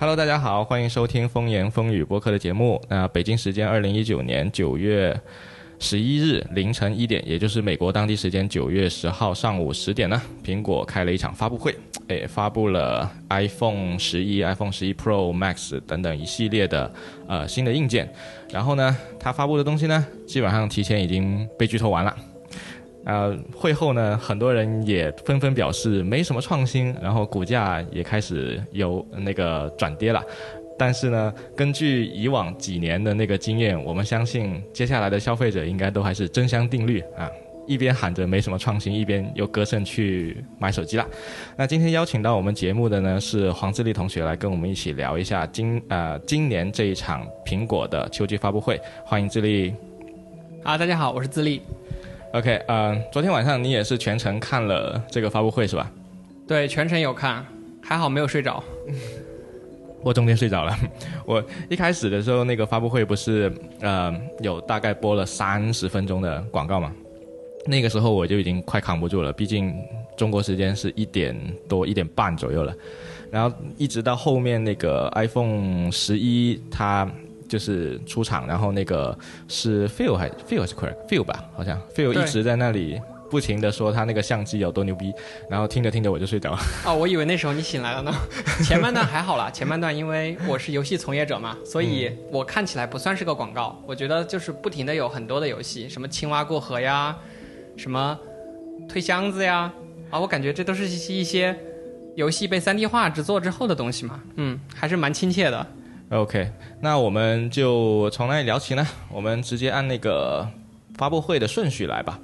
Hello，大家好，欢迎收听风言风语播客的节目。那北京时间二零一九年九月十一日凌晨一点，也就是美国当地时间九月十号上午十点呢，苹果开了一场发布会，诶，发布了 iPhone 十一、iPhone 十一 Pro Max 等等一系列的呃新的硬件。然后呢，它发布的东西呢，基本上提前已经被剧透完了。呃，会后呢，很多人也纷纷表示没什么创新，然后股价也开始有那个转跌了。但是呢，根据以往几年的那个经验，我们相信接下来的消费者应该都还是真香定律啊，一边喊着没什么创新，一边又歌声去买手机了。那今天邀请到我们节目的呢是黄自立同学来跟我们一起聊一下今呃今年这一场苹果的秋季发布会，欢迎自立。啊，大家好，我是自立。OK，呃，昨天晚上你也是全程看了这个发布会是吧？对，全程有看，还好没有睡着。我中间睡着了。我一开始的时候，那个发布会不是呃有大概播了三十分钟的广告嘛？那个时候我就已经快扛不住了，毕竟中国时间是一点多一点半左右了。然后一直到后面那个 iPhone 十一它就是出场，然后那个是 Phil 还 Phil 是 correct Phil 吧？好像 Phil 一直在那里不停的说他那个相机有多牛逼，然后听着听着我就睡着了。哦，我以为那时候你醒来了呢。前半段还好啦，前半段因为我是游戏从业者嘛，所以我看起来不算是个广告。我觉得就是不停的有很多的游戏，什么青蛙过河呀，什么推箱子呀，啊，我感觉这都是一些游戏被 3D 化制作之后的东西嘛。嗯，还是蛮亲切的。OK，那我们就从哪里聊起呢？我们直接按那个发布会的顺序来吧。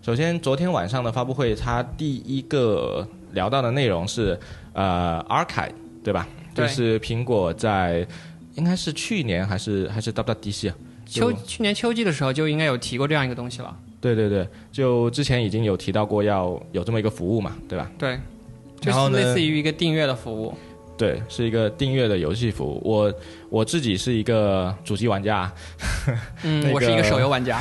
首先，昨天晚上的发布会，它第一个聊到的内容是呃 Archive，对吧？对就是苹果在应该是去年还是还是 WWDC 啊？秋去年秋季的时候就应该有提过这样一个东西了。对对对，就之前已经有提到过要有这么一个服务嘛，对吧？对，就然后呢是类似于一个订阅的服务。对，是一个订阅的游戏服务。我我自己是一个主机玩家，嗯，那我是一个个手游玩家。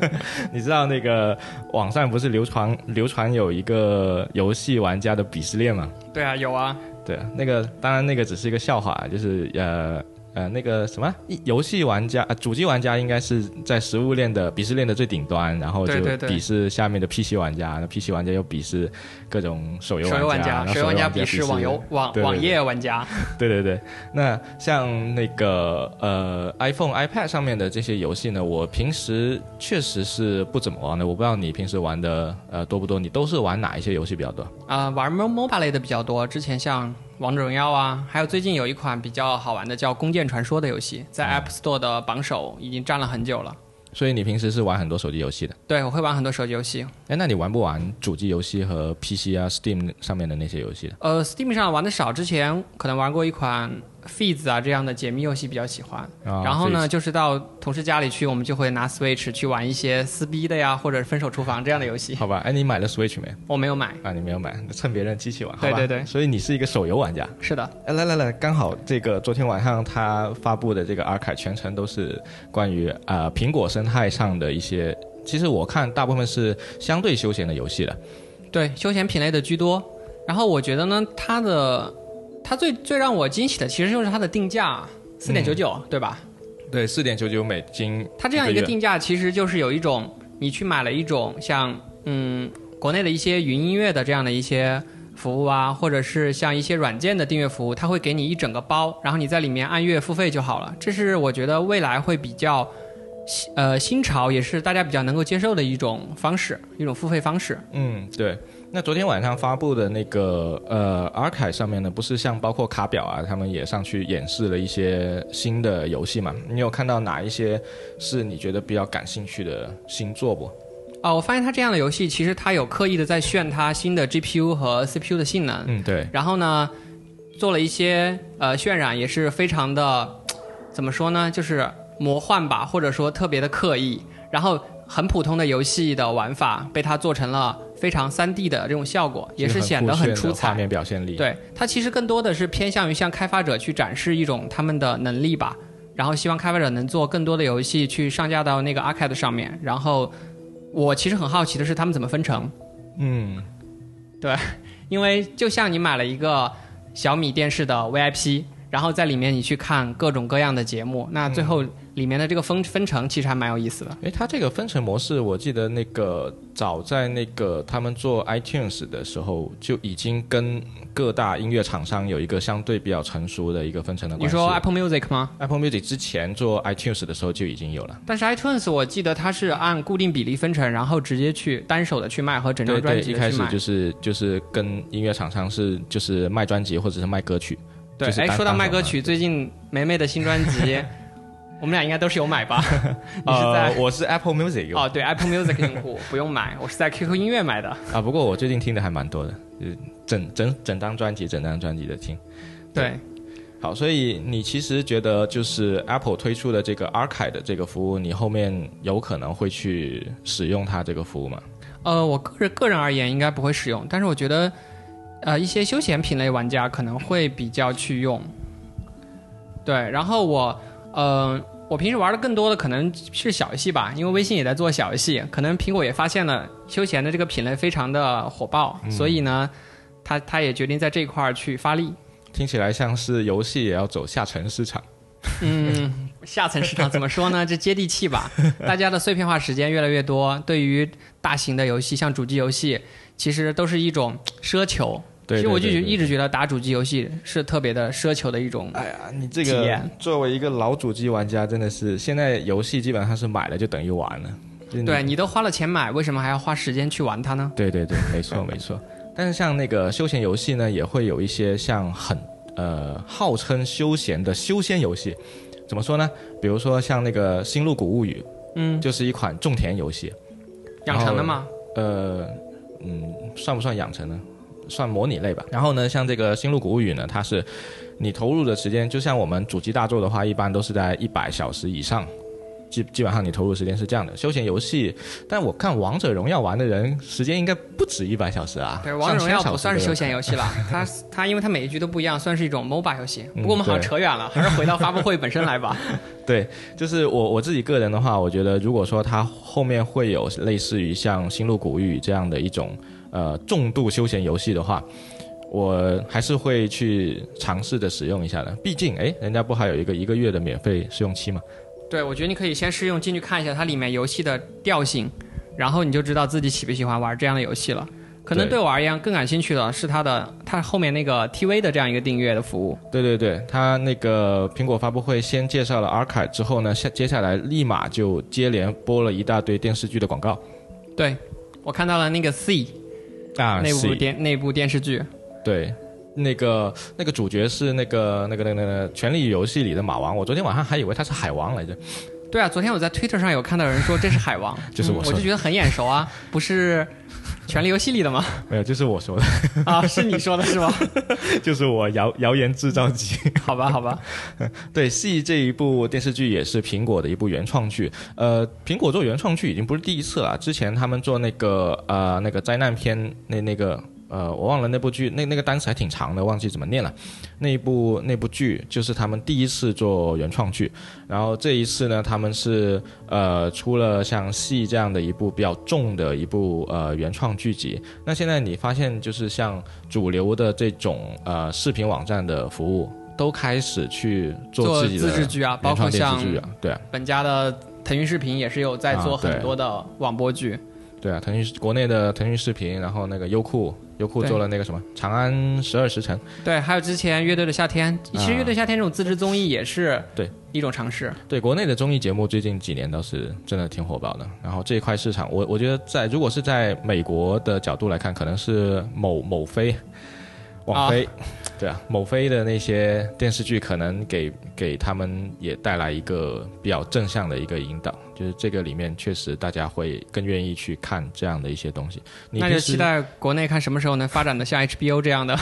你知道那个网上不是流传流传有一个游戏玩家的鄙视链吗？对啊，有啊。对啊，那个当然那个只是一个笑话，就是呃呃那个什么游戏玩家呃主机玩家应该是在食物链的鄙视链的最顶端，然后就鄙视下面的 PC 玩家，那 PC 玩家又鄙视各种手游玩家，手游玩家鄙鄙视网游网网页玩家。对对对，那像那个呃 iPhone、iPad 上面的这些游戏呢，我平时确实是不怎么玩的。我不知道你平时玩的呃多不多？你都是玩哪一些游戏比较多？啊、玩 Mo MOBA 类的比较多。之前像王者荣耀啊，还有最近有一款比较好玩的叫《弓箭传说》的游戏，在 App Store 的榜首已经站了很久了。所以你平时是玩很多手机游戏的。对，我会玩很多手机游戏。哎，那你玩不玩主机游戏和 PC 啊、Steam 上面的那些游戏？呃，Steam 上玩的少，之前可能玩过一款 Feeds 啊这样的解密游戏比较喜欢。啊然后呢，就是到同事家里去，我们就会拿 Switch 去玩一些撕逼的呀，或者分手厨房这样的游戏。好吧，哎，你买了 Switch 没？我没有买。啊，你没有买，趁别人机器玩。对对对所以你是一个手游玩家。是的，哎，来来来，刚好这个昨天晚上他发布的这个 Archive 全程都是关于呃苹果生态上的一些，其实我看大部分是相对休闲的游戏的。对，休闲品类的居多。然后我觉得呢，它的它最最让我惊喜的其实就是它的定价，四点九九，对吧？对，四点九九美金。它这样一个定价，其实就是有一种你去买了一种像嗯国内的一些云音乐的这样的一些服务啊，或者是像一些软件的订阅服务，它会给你一整个包，然后你在里面按月付费就好了。这是我觉得未来会比较。新呃，新潮也是大家比较能够接受的一种方式，一种付费方式。嗯，对。那昨天晚上发布的那个呃 Archive 上面呢，不是像包括卡表啊，他们也上去演示了一些新的游戏嘛？你有看到哪一些是你觉得比较感兴趣的新作不？哦，我发现它这样的游戏，其实它有刻意的在炫它新的 GPU 和 CPU 的性能，嗯，对。然后呢，做了一些呃渲染，也是非常的 怎么说呢，就是魔幻吧，或者说特别的刻意。然后很普通的游戏的玩法被它做成了非常三 D 的这种效果，也是显得很很出彩。画面表现力。，对，它其实更多的是偏向于向开发者去展示一种他们的能力吧，然后希望开发者能做更多的游戏去上架到那个 Arcade 上面。然后我其实很好奇的是他们怎么分成，嗯，对因为就像你买了一个小米电视的 VIP，然后在里面你去看各种各样的节目，那最后里面的这个分分成其实还蛮有意思的。诶，它这个分成模式，我记得那个早在那个他们做 iTunes 的时候就已经跟各大音乐厂商有一个相对比较成熟的一个分成的关系。你说 Apple Music 吗？Apple Music 之前做 iTunes 的时候就已经有了。但是 iTunes 我记得它是按固定比例分成，然后直接去单手的去卖和整张专对对，一开。始就是就是跟音乐厂商是就是卖专辑或者是卖歌曲。对，哎，说到卖歌曲，最近梅梅的新专辑，我们俩应该都是有买吧？你是在呃，我是 Apple Music 用哦，对，Apple Music 用户不用买，我是在 QQ 音乐买的。啊，不过我最近听的还蛮多的，就整整整张专辑整张专辑的听。对，好，所以你其实觉得就是 Apple 推出的这个 Archive 的这个服务，你后面有可能会去使用它这个服务吗？呃，我个人个人而言应该不会使用，但是我觉得，呃，一些休闲品类玩家可能会比较去用。对，然后我，呃，我平时玩的更多的可能是小游戏吧，因为微信也在做小游戏，可能苹果也发现了休闲的这个品类非常的火爆，所以呢，他他也决定在这一块儿去发力。听起来像是游戏也要走下沉市场。嗯，下沉市场怎么说呢？这接地气吧。大家的碎片化时间越来越多，对于大型的游戏，像主机游戏，其实都是一种奢求。对其实我就一直觉得打主机游戏是特别的奢求的一种。哎呀，你这个作为一个老主机玩家，真的是现在游戏基本上是买了就等于玩了。对你都花了钱买，为什么还要花时间去玩它呢？对对对，没错没错。但是像那个休闲游戏呢，也会有一些像很呃号称休闲的修仙游戏。怎么说呢？比如说像那个《星露谷物语》，嗯，就是一款种田游戏。养成的吗。呃，嗯，算不算养成呢？算模拟类吧。然后呢，像这个《星露谷物语》呢，它是你投入的时间，就像我们主机大作的话，一般都是在一百小时以上。基基本上你投入时间是这样的，休闲游戏，但我看王者荣耀玩的人时间应该不止一百小时啊。对，王者荣耀不算是休闲游戏了，它它因为它每一局都不一样，算是一种 MOBA 游戏。嗯不过我们好像扯远了，还是回到发布会本身来吧。对，就是我我自己个人的话，我觉得如果说它后面会有类似于像《星露谷物语》这样的一种呃重度休闲游戏的话，我还是会去尝试着使用一下的。毕竟，哎，人家不还有一个一个月的免费试用期吗？对，我觉得你可以先试用进去看一下它里面游戏的调性，然后你就知道自己喜不喜欢玩这样的游戏了。可能对对我而言更感兴趣的是它的它后面那个 TV 的这样一个订阅的服务。对对对，它那个苹果发布会先介绍了 Archive 之后呢，下接下来立马就接连播了一大堆电视剧的广告对，我看到了那个 C 啊那部是电那部电视剧，对，那个那个主角是那个那个那个那个《权力游戏》里的马王，我昨天晚上还以为他是海王来着。对啊，昨天我在 Twitter 上有看到有人说这是海王，就是我我就觉得很眼熟啊，不是《权力游戏》里的吗？没有，就是我说的，啊，是你说的是吗？就是我谣谣言制造机。好吧，好吧，对，《戏》这一部电视剧也是苹果的一部原创剧。呃，苹果做原创剧已经不是第一次了，之前他们做那个呃那个灾难片，那那个呃我忘了那部剧，那那个单词还挺长的，忘记怎么念了。那一部那部剧就是他们第一次做原创剧，然后这一次呢，他们是呃出了像《戏》这样的一部比较重的一部呃原创剧集。那现在你发现就是像主流的这种呃视频网站的服务。都开始去做做自己的自制剧啊，包括像对啊，本家的腾讯视频也是有在做很多的网播剧。对啊，腾讯国内的腾讯视频，然后那个优酷，优酷做了那个什么《长安十二时辰》，对，还有之前乐队的夏天，其实啊乐队夏天这种自制综艺也是对一种尝试。对国内的综艺节目最近几年倒是真的挺火爆的。然后这一块市场，我我觉得在如果是在美国的角度来看，可能是某某飞、网飞，对啊，某飞的那些电视剧可能给给他们也带来一个比较正向的一个引导，就是这个里面确实大家会更愿意去看这样的一些东西。你那就期待国内看什么时候能发展的像 HBO 这样的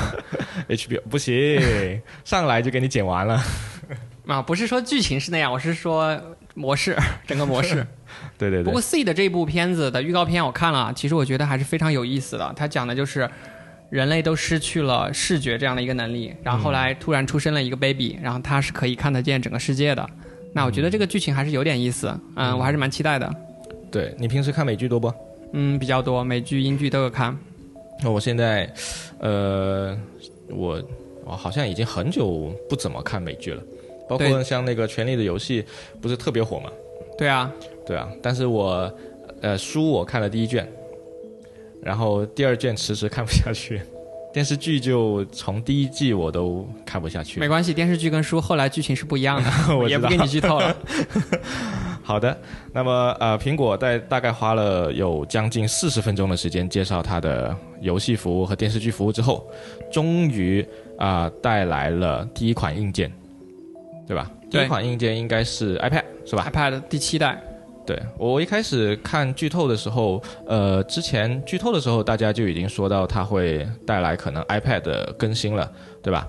HBO 不行，上来就给你剪完了。啊，不是说剧情是那样，我是说模式，整个模式。对对对不过，C 的这部片子的预告片我看了，其实我觉得还是非常有意思的。它讲的就是人类都失去了视觉这样的一个能力，然后后来突然出生了一个 baby，然后他是可以看得见整个世界的。那我觉得这个剧情还是有点意思，嗯，我还是蛮期待的。对你平时看美剧多不？嗯，比较多，美剧、英剧都有看。那我现在，呃，我我好像已经很久不怎么看美剧了，包括像那个《权力的游戏》，不是特别火嘛？对啊，对啊，但是我呃书我看了第一卷，然后第二卷迟迟看不下去，电视剧就从第一季我都看不下去没。关系，电视剧跟书后来剧情是不一样的，我也不给你剧透了。好的，那么呃，苹果在大概花了有将近四十分钟的时间介绍它的游戏服务和电视剧服务之后，终于啊、带来了第一款硬件，对吧？第一款硬件应该是 iPad 是吧？iPad 第七代，对我一开始看剧透的时候，呃，之前剧透的时候大家就已经说到它会带来可能 iPad 的更新了，对吧？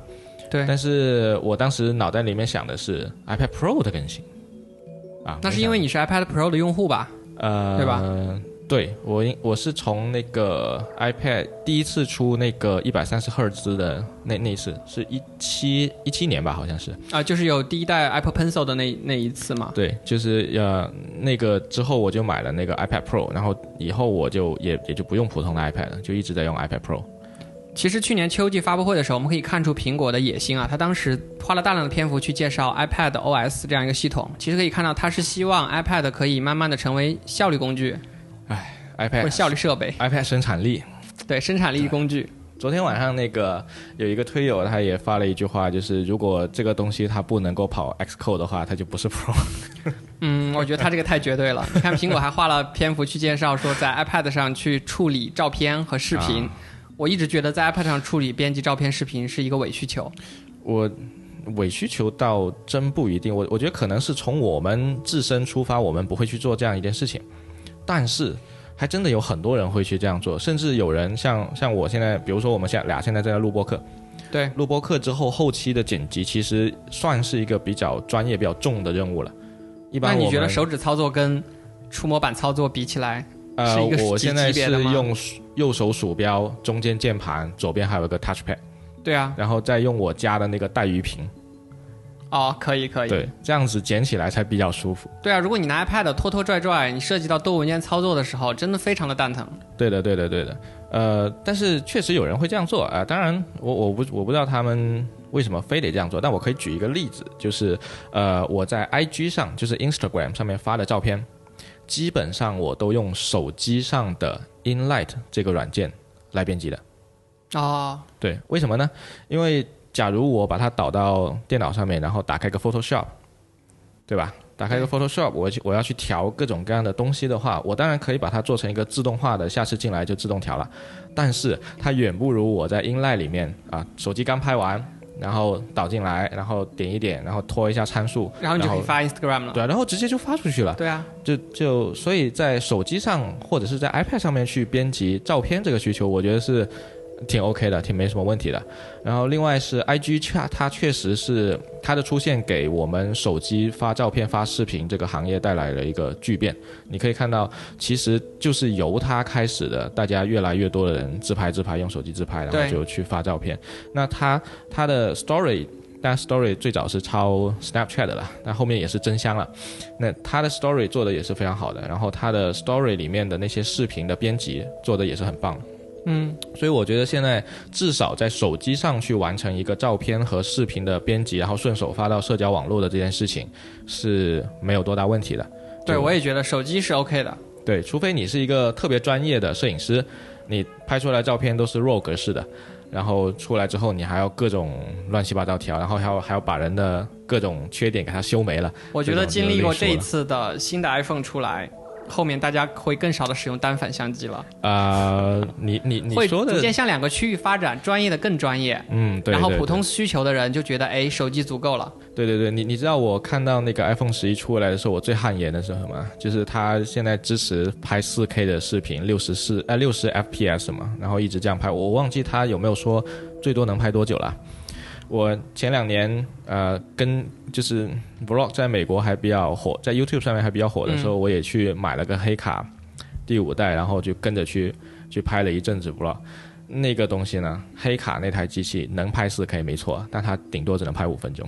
对，但是我当时脑袋里面想的是 iPad Pro 的更新，啊，那是因为你是 iPad Pro 的用户吧？呃，对吧？对我应我是从那个 iPad 第一次出那个一百三十赫兹的那那一次，是一七一七年吧，好像是。啊，就是有第一代 Apple Pencil 的那那一次嘛。对，就是呃那个之后我就买了那个 iPad Pro，然后以后我就也也就不用普通的 iPad 了，就一直在用 iPad Pro。其实去年秋季发布会的时候，我们可以看出苹果的野心啊，他当时花了大量的篇幅去介绍 iPad OS 这样一个系统。其实可以看到，它是希望 iPad 可以慢慢的成为效率工具或者 iPad 效率设备，iPad 生产力。对生产力工具。昨天晚上那个有一个推友，他也发了一句话，就是如果这个东西它不能够跑 Xcode 的话，它就不是 Pro。嗯，我觉得他这个太绝对了。你看，苹果还花了篇幅去介绍说，在 iPad 上去处理照片和视频。啊我一直觉得在 iPad 上处理、编辑照片、视频是一个伪需求。我伪需求倒真不一定，我我觉得可能是从我们自身出发，我们不会去做这样一件事情，但是还真的有很多人会去这样做，甚至有人像像我现在，比如说我们现在俩现在正在录播课，对，录播课之后后期的剪辑其实算是一个比较专业、比较重的任务了。一般那你觉得手指操作跟触摸板操作比起来，呃我现在是用右手鼠标，中间键盘，左边还有一个 touchpad，对啊，然后再用我家的那个带鱼屏，哦，可以可以。对，这样子捡起来才比较舒服。对啊，如果你拿 iPad 拖拖拽拽，你涉及到多文件操作的时候，真的非常的蛋疼。对的，对的，对的。呃，但是确实有人会这样做啊、当然我，我不我不知道他们为什么非得这样做，但我可以举一个例子，就是呃，我在 IG 上，就是 Instagram 上面发的照片，基本上我都用手机上的 InLight 这个软件来编辑的。哦，对，为什么呢？因为假如我把它导到电脑上面，然后打开个 Photoshop，对吧？打开一个 Photoshop，我去我要去调各种各样的东西的话，我当然可以把它做成一个自动化的，下次进来就自动调了。但是它远不如我在 InLight 里面啊，手机刚拍完，然后导进来，然后点一点，然后拖一下参数，然后你就可以发 Instagram 了。对，然后直接就发出去了。对啊，就就所以在手机上或者是在 iPad 上面去编辑照片这个需求，我觉得是挺 OK 的，挺没什么问题的。然后另外是 IG 确它确实是它的出现给我们手机发照片、发视频这个行业带来了一个巨变。你可以看到，其实就是由它开始的，大家越来越多的人自拍自拍，用手机自拍，然后就去发照片。那它它的 Story。但 Story 最早是抄 Snapchat 的了，但后面也是真香了。那它的 Story 做的也是非常好的，然后它的 Story 里面的那些视频的编辑做的也是很棒。嗯，所以我觉得现在至少在手机上去完成一个照片和视频的编辑，然后顺手发到社交网络的这件事情是没有多大问题的。对，就我也觉得手机是 OK 的。对，除非你是一个特别专业的摄影师，你拍出来照片都是 RAW 格式的，然后出来之后你还要各种乱七八糟调，然后还要还要把人的各种缺点给它修没了。我觉得经历过这一次的新的 iPhone 出来，后面大家会更少的使用单反相机了，啊、你你你会说的逐渐向两个区域发展，专业的更专业。嗯，对，然后普通需求的人就觉得，哎，手机足够了。对对对，你你知道我看到那个 iPhone 十一出来的时候，我最汗颜的是什么？就是它现在支持拍 4K 的视频，六十四呃六十 FPS 嘛，然后一直这样拍。我忘记它有没有说最多能拍多久了。我前两年呃跟就是 Vlog 在美国还比较火，在 YouTube 上面还比较火的时候，我也去买了个黑卡第五代，然后就跟着去去拍了一阵子 Vlog。那个东西呢，黑卡那台机器能拍 4K 没错，但它顶多只能拍五分钟。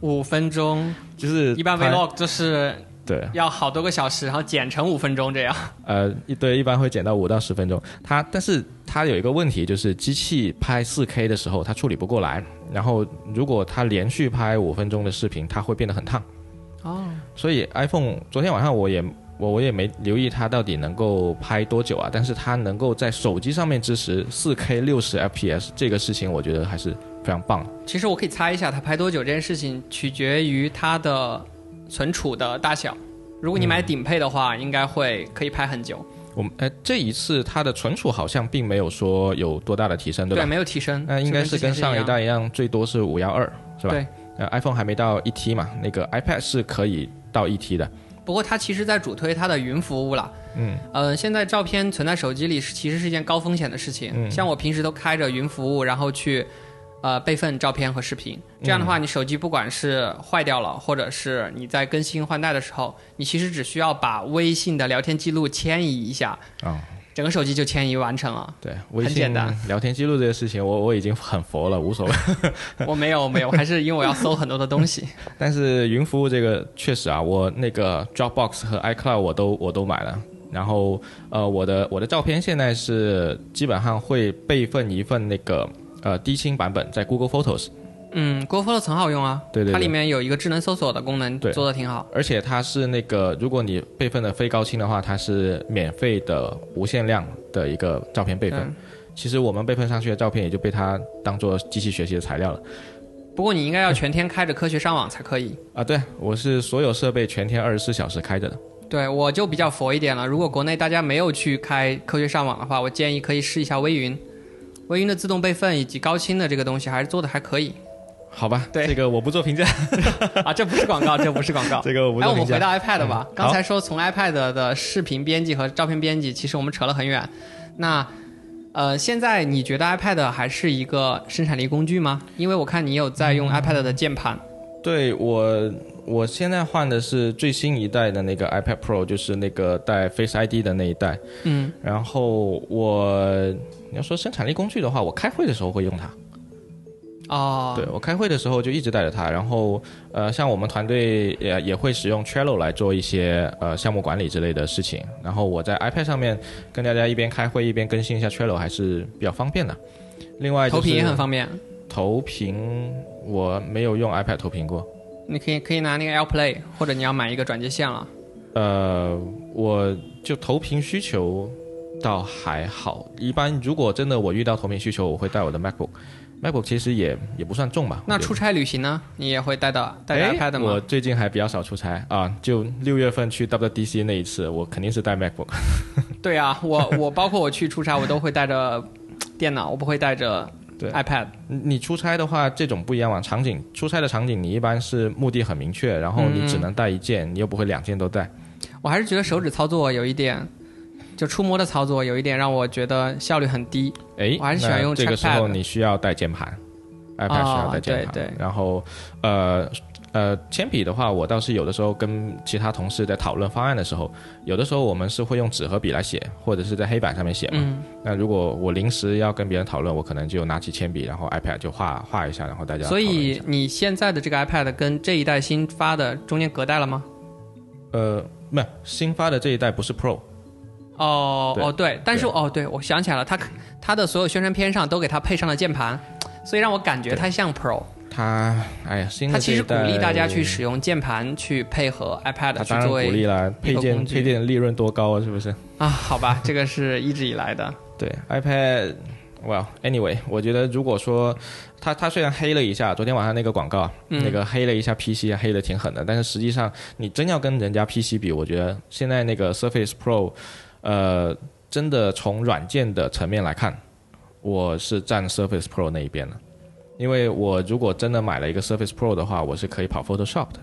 五分钟，就是一般 Vlog 就是对，要好多个小时，然后剪成五分钟这样。呃，一对一般会剪到五到十分钟。它，但是它有一个问题，就是机器拍四 K 的时候，它处理不过来。然后，如果它连续拍五分钟的视频，它会变得很烫。哦，所以 iPhone 昨天晚上我也我我也没留意它到底能够拍多久啊。但是它能够在手机上面支持四 K 六十 FPS 这个事情，我觉得还是非常棒。其实我可以猜一下，它拍多久这件事情取决于它的存储的大小。如果你买顶配的话，应该会可以拍很久。我们呃这一次它的存储好像并没有说有多大的提升，对吧？对，没有提升。那应该是跟上一代一样，最多是五幺二，是吧？对。呃，iPhone 还没到一 T 嘛，那个 iPad 是可以到一 T 的。不过它其实在主推它的云服务了。嗯。呃，现在照片存在手机里是其实是一件高风险的事情。嗯。像我平时都开着云服务，然后去。呃，备份照片和视频，这样的话，你手机不管是坏掉了，或者是你在更新换代的时候，你其实只需要把微信的聊天记录迁移一下，啊，整个手机就迁移完成了。对，微信聊天记录这个事情，我我已经很佛了，无所谓。我没有没有，还是因为我要搜很多的东西。但是云服务这个确实啊，我那个 Dropbox 和 iCloud 我都我都买了，然后呃，我的我的照片现在是基本上会备份一份那个。呃，低清版本在 Google Photos，嗯，Google Photos 很好用啊，对对，它里面有一个智能搜索的功能，对，做的挺好。而且它是那个，如果你备份的非高清的话，它是免费的无限量的一个照片备份。其实我们备份上去的照片也就被它当做机器学习的材料了。不过你应该要全天开着科学上网才可以。啊，对，我是所有设备全天二十四小时开着的。对，我就比较佛一点了。如果国内大家没有去开科学上网的话，我建议可以试一下微云。微云的自动备份以及高清的这个东西还是做的还可以，好吧？对，这个我不做评价 啊，这不是广告，这不是广告。这个我不做评价。哎，我们回到 iPad 吧。刚才说从 iPad 的视频编辑和照片编辑，其实我们扯了很远。那呃，现在你觉得 iPad 还是一个生产力工具吗？因为我看你有在用 iPad 的键盘。对我，我现在换的是最新一代的那个 iPad Pro，就是那个带 Face ID 的那一代。嗯。然后我。你要说生产力工具的话，我开会的时候会用它。哦，对我开会的时候就一直带着它。然后，呃，像我们团队也也会使用 Trello 来做一些呃项目管理之类的事情。然后我在 iPad 上面跟大家一边开会一边更新一下 Trello 还是比较方便的。另外，投屏也很方便。投屏我没有用 iPad 投屏过。你可以可以拿那个 AirPlay，或者你要买一个转接线了。呃，我就投屏需求。倒还好，一般如果真的我遇到投屏需求，我会带我的 MacBook，MacBook 其实也也不算重吧。那出差旅行呢？你也会带到带 iPad 吗？我最近还比较少出差啊，就六月份去 WDC 那一次，我肯定是带 MacBook。对啊，我我包括我去出差，我都会带着电脑，我不会带着 iPad。你出差的话，这种不一样嘛？场景出差的场景，你一般是目的很明确，然后你只能带一件，你又不会两件都带。我还是觉得手指操作有一点。就触摸的操作有一点让我觉得效率很低，哎，我还是喜欢用这个时候你需要带键盘，iPad 需要带键盘。对对。然后，呃呃，铅笔的话，我倒是有的时候跟其他同事在讨论方案的时候，有的时候我们是会用纸和笔来写，或者是在黑板上面写嘛。那如果我临时要跟别人讨论，我可能就拿起铅笔，然后 iPad 就画画一下，然后大家。所以你现在的这个 iPad 跟这一代新发的中间隔代了吗？呃，没有，新发的这一代不是 Pro。哦哦对，但是哦对，我想起来了，它它的所有宣传片上都给它配上了键盘，所以让我感觉它像 Pro。他哎呀，他其实鼓励大家去使用键盘去配合 iPad 去作为鼓励了，配件配件利润多高啊，是不是？啊，好吧，这个是一直以来的。对 iPad。Well，anyway，我觉得如果说他他虽然黑了一下，昨天晚上那个广告，那个黑了一下 PC，黑的挺狠的，但是实际上你真要跟人家 PC 比，我觉得现在那个 Surface Pro。呃，真的从软件的层面来看，我是站 Surface Pro 那一边的，因为我如果真的买了一个 Surface Pro 的话，我是可以跑 Photoshop 的。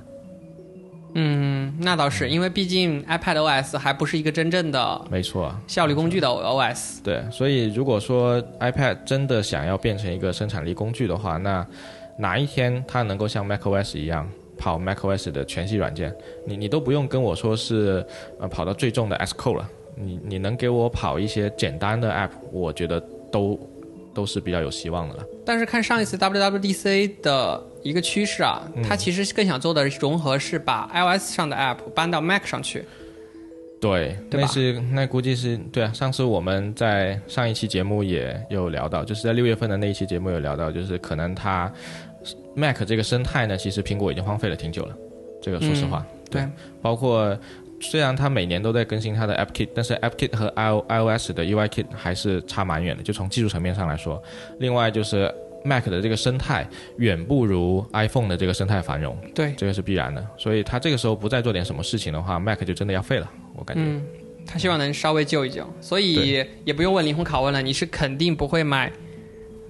嗯，那倒是，因为毕竟 iPad OS 还不是一个真正的没错效率工具的 OS。对，所以如果说 iPad 真的想要变成一个生产力工具的话，那哪一天它能够像 macOS 一样跑 macOS 的全系软件，你你都不用跟我说是呃跑到最重的 Xcode 了。你你能给我跑一些简单的 app，我觉得都都是比较有希望的了。但是看上一次 WWDC 的一个趋势啊，它其实更想做的融合是把 iOS 上的 App 搬到 Mac 上去。对，对那是那估计是对啊。上次我们在上一期节目也有聊到，就是在六月份的那一期节目有聊到，就是可能它 Mac 这个生态呢，其实苹果已经荒废了挺久了。这个说实话，对，包括虽然它每年都在更新它的 App Kit，但是 App Kit 和 i iOS 的 UI Kit 还是差蛮远的，就从技术层面上来说。另外就是 Mac 的这个生态远不如 iPhone 的这个生态繁荣，对，这个是必然的。所以它这个时候不再做点什么事情的话，Mac 就真的要废了，我感觉。嗯，他希望能稍微救一救，所以也不用问灵魂拷问了，你是肯定不会买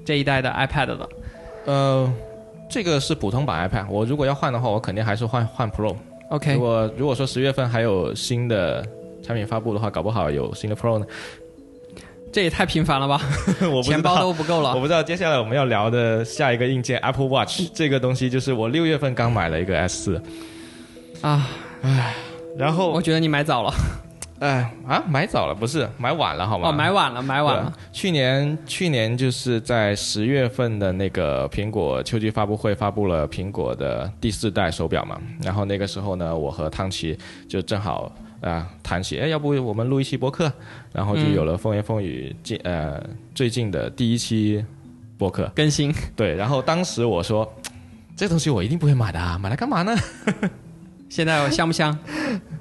这一代的 iPad 的。呃，这个是普通版 iPad，我如果要换的话，我肯定还是换换 Pro。OK，如果如果说十月份还有新的产品发布的话，搞不好有新的 Pro 呢。这也太频繁了吧，我钱包，都不够了。我不知道接下来我们要聊的下一个硬件 Apple Watch 这个东西，就是我六月份刚买了一个 S 四，啊，唉然后我觉得你买早了，哎啊买早了不是买晚了好吗？哦，买晚了，买晚了。去年去年就是在十月份的那个苹果秋季发布会发布了苹果的第四代手表嘛，然后那个时候呢，我和汤奇就正好啊、谈起，哎，要不我们录一期播客，然后就有了风言风语近呃最近的第一期播客，更新，对，然后当时我说。这东西我一定不会买的啊，买来干嘛呢？现在香不香？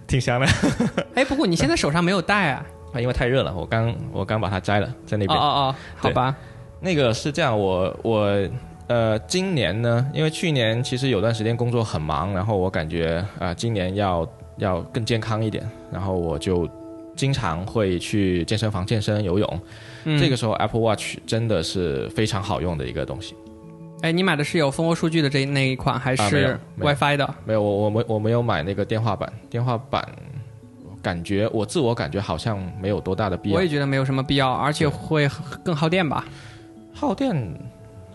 挺香的，哎，不过你现在手上没有带啊？啊因为太热了，我刚我刚把它摘了，在那边。哦哦哦，好吧。那个是这样，我我呃，今年呢，因为去年其实有段时间工作很忙，然后我感觉啊、呃今年要要更健康一点，然后我就经常会去健身房健身、游泳。嗯这个时候 Apple Watch 真的是非常好用的一个东西。哎，你买的是有蜂窝数据的这那一款，还是 WiFi 的？没有，我我没我没有买那个电话版，电话版感觉我自我感觉好像没有多大的必要我也。觉得没有什么必要，而且会更耗电吧？耗电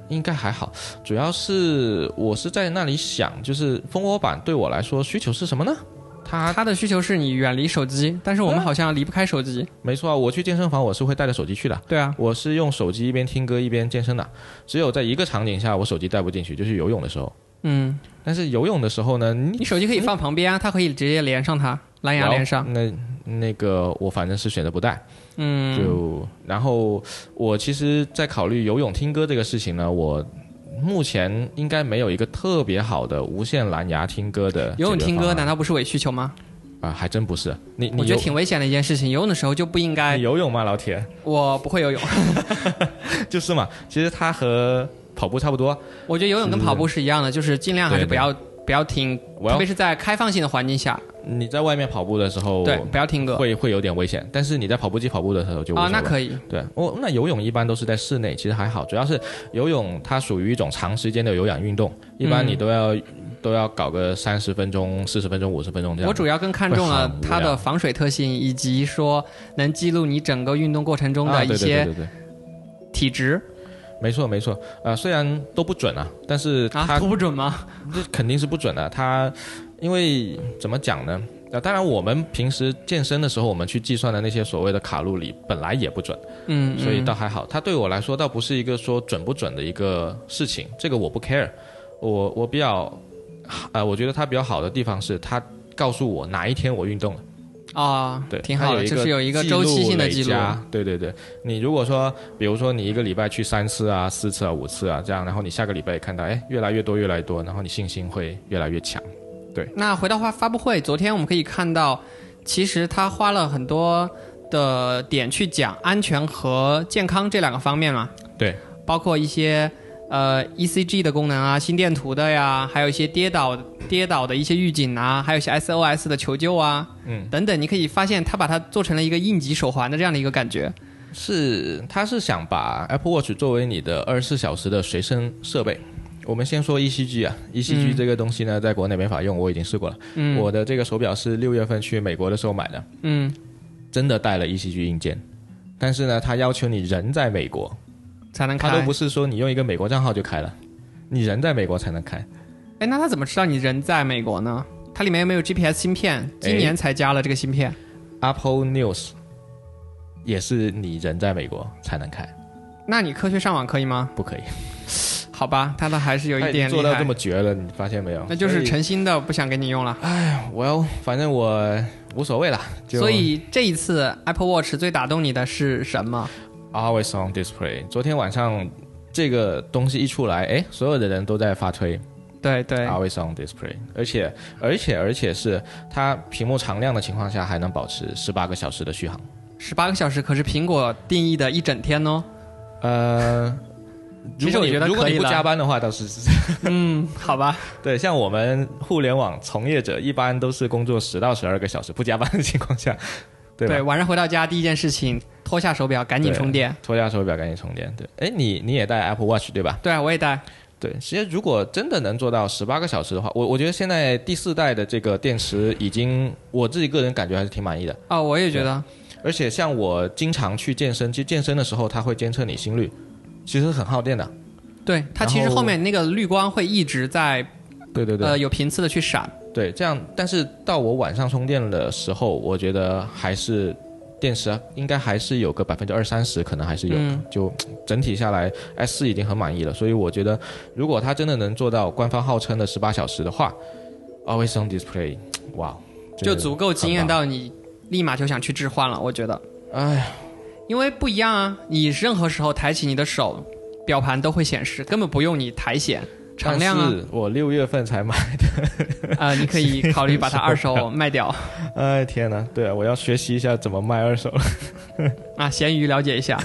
应该还好，主要是我是在那里想，就是蜂窝版对我来说需求是什么呢？它它的需求是你远离手机，但是我们好像离不开手机。没错啊，我去健身房我是会带着手机去的，对啊，我是用手机一边听歌一边健身的。只有在一个场景下我手机带不进去，就是游泳的时候。嗯，但是游泳的时候呢，你你手机可以放旁边啊，它可以直接连上它，蓝牙连上。那那个我反正是选择不带，嗯，就然后我其实，在考虑游泳听歌这个事情呢，我目前应该没有一个特别好的无线蓝牙听歌的游泳听歌难道不是伪需求吗？啊，还真不是。你你我觉得挺危险的一件事情。游泳的时候就不应该你，游泳吗，老铁？我不会游泳。就是嘛，其实它和跑步差不多。我觉得游泳跟跑步是一样的，就是尽量还是不要不要听，特别是在开放性的环境下，你在外面跑步的时候，对，不要听歌。会会有点危险。但是你在跑步机跑步的时候就无啊，那可以。对，我那游泳一般都是在室内，其实还好，主要是游泳它属于一种长时间的有氧运动，一般你都要、都要搞个三十分钟、四十分钟、五十分钟这样。我主要更看重了 它的防水特性，以及说能记录你整个运动过程中的一些对对对体值没错没错，呃，虽然都不准啊，但是它啊，都不准吗？这肯定是不准的。它因为怎么讲呢？那，当然我们平时健身的时候，我们去计算的那些所谓的卡路里本来也不准，嗯，所以嗯倒还好。它对我来说倒不是一个说准不准的一个事情，这个我不 care。我我比较，呃，我觉得它比较好的地方是它告诉我哪一天我运动了。啊，对，挺好的，它有一就是有一个记周期录性的记录。对对对，你如果说，比如说你一个礼拜去三次啊、四次啊、五次啊这样，然后你下个礼拜也看到，哎，越来越多、越来越多，然后你信心会越来越强。那回到发发布会，昨天我们可以看到，其实他花了很多的点去讲安全和健康这两个方面嘛，对，包括一些呃 ECG 的功能啊、心电图的呀，还有一些跌倒跌倒的一些预警啊，还有一些 SOS 的求救啊，嗯，等等，你可以发现他把它做成了一个应急手环的这样的一个感觉。是，他是想把 Apple Watch 作为你的二十四小时的随身设备。我们先说 ECG 啊，ECG 嗯这个东西呢，在国内没法用，我已经试过了。嗯，我的这个手表是六月份去美国的时候买的，嗯真的带了 ECG 硬件，但是呢，它要求你人在美国，才能开。它都不是说你用一个美国账号就开了，你人在美国才能开。哎，那他怎么知道你人在美国呢？它里面有没有 GPS 芯片？今年才加了这个芯片。Apple News 也是你人在美国才能开。那你科学上网可以吗？不可以。好吧，他的还是有一点做到这么绝了，你发现没有？那就是诚心的不想给你用了。哎，Well，反正我无所谓了。所以这一次 Apple Watch 最打动你的是什么？Always on display。昨天晚上这个东西一出来，哎，所有的人都在发推。对对，Always on display。而且而且而且是它屏幕常亮的情况下还能保持十八个小时的续航。十八个小时可是苹果定义的一整天哦。呃。其实我觉得，如果你不加班的话，倒是 嗯，好吧。对，像我们互联网从业者，一般都是工作十到十二个小时不加班的情况下，对对，晚上回到家第一件事情，脱下手表赶紧充电，脱下手表赶紧充电。对，哎，你你也带 Apple Watch 对吧？对啊，我也带。对，其实如果真的能做到十八个小时的话，我我觉得现在第四代的这个电池已经，我自己个人感觉还是挺满意的。哦，我也觉得。而且像我经常去健身，其实健身的时候它会监测你心率。其实很耗电的，对它其实后面那个绿光会一直在，对对对，呃有频次的去闪，对这样，但是到我晚上充电的时候，我觉得还是电池应该还是有个百分之二三十，可能还是有，就整体下来 S 四已经很满意了，所以我觉得如果它真的能做到官方号称的十八小时的话，Always on Display，哇，就足够惊艳到你立马就想去置换了，我觉得，哎呀。因为不一样啊，你任何时候抬起你的手，表盘都会显示，根本不用你抬显常亮啊。我六月份才买的。啊，你可以考虑把它二手卖掉。哎天哪，对啊，我要学习一下怎么卖二手了。啊，闲鱼了解一下。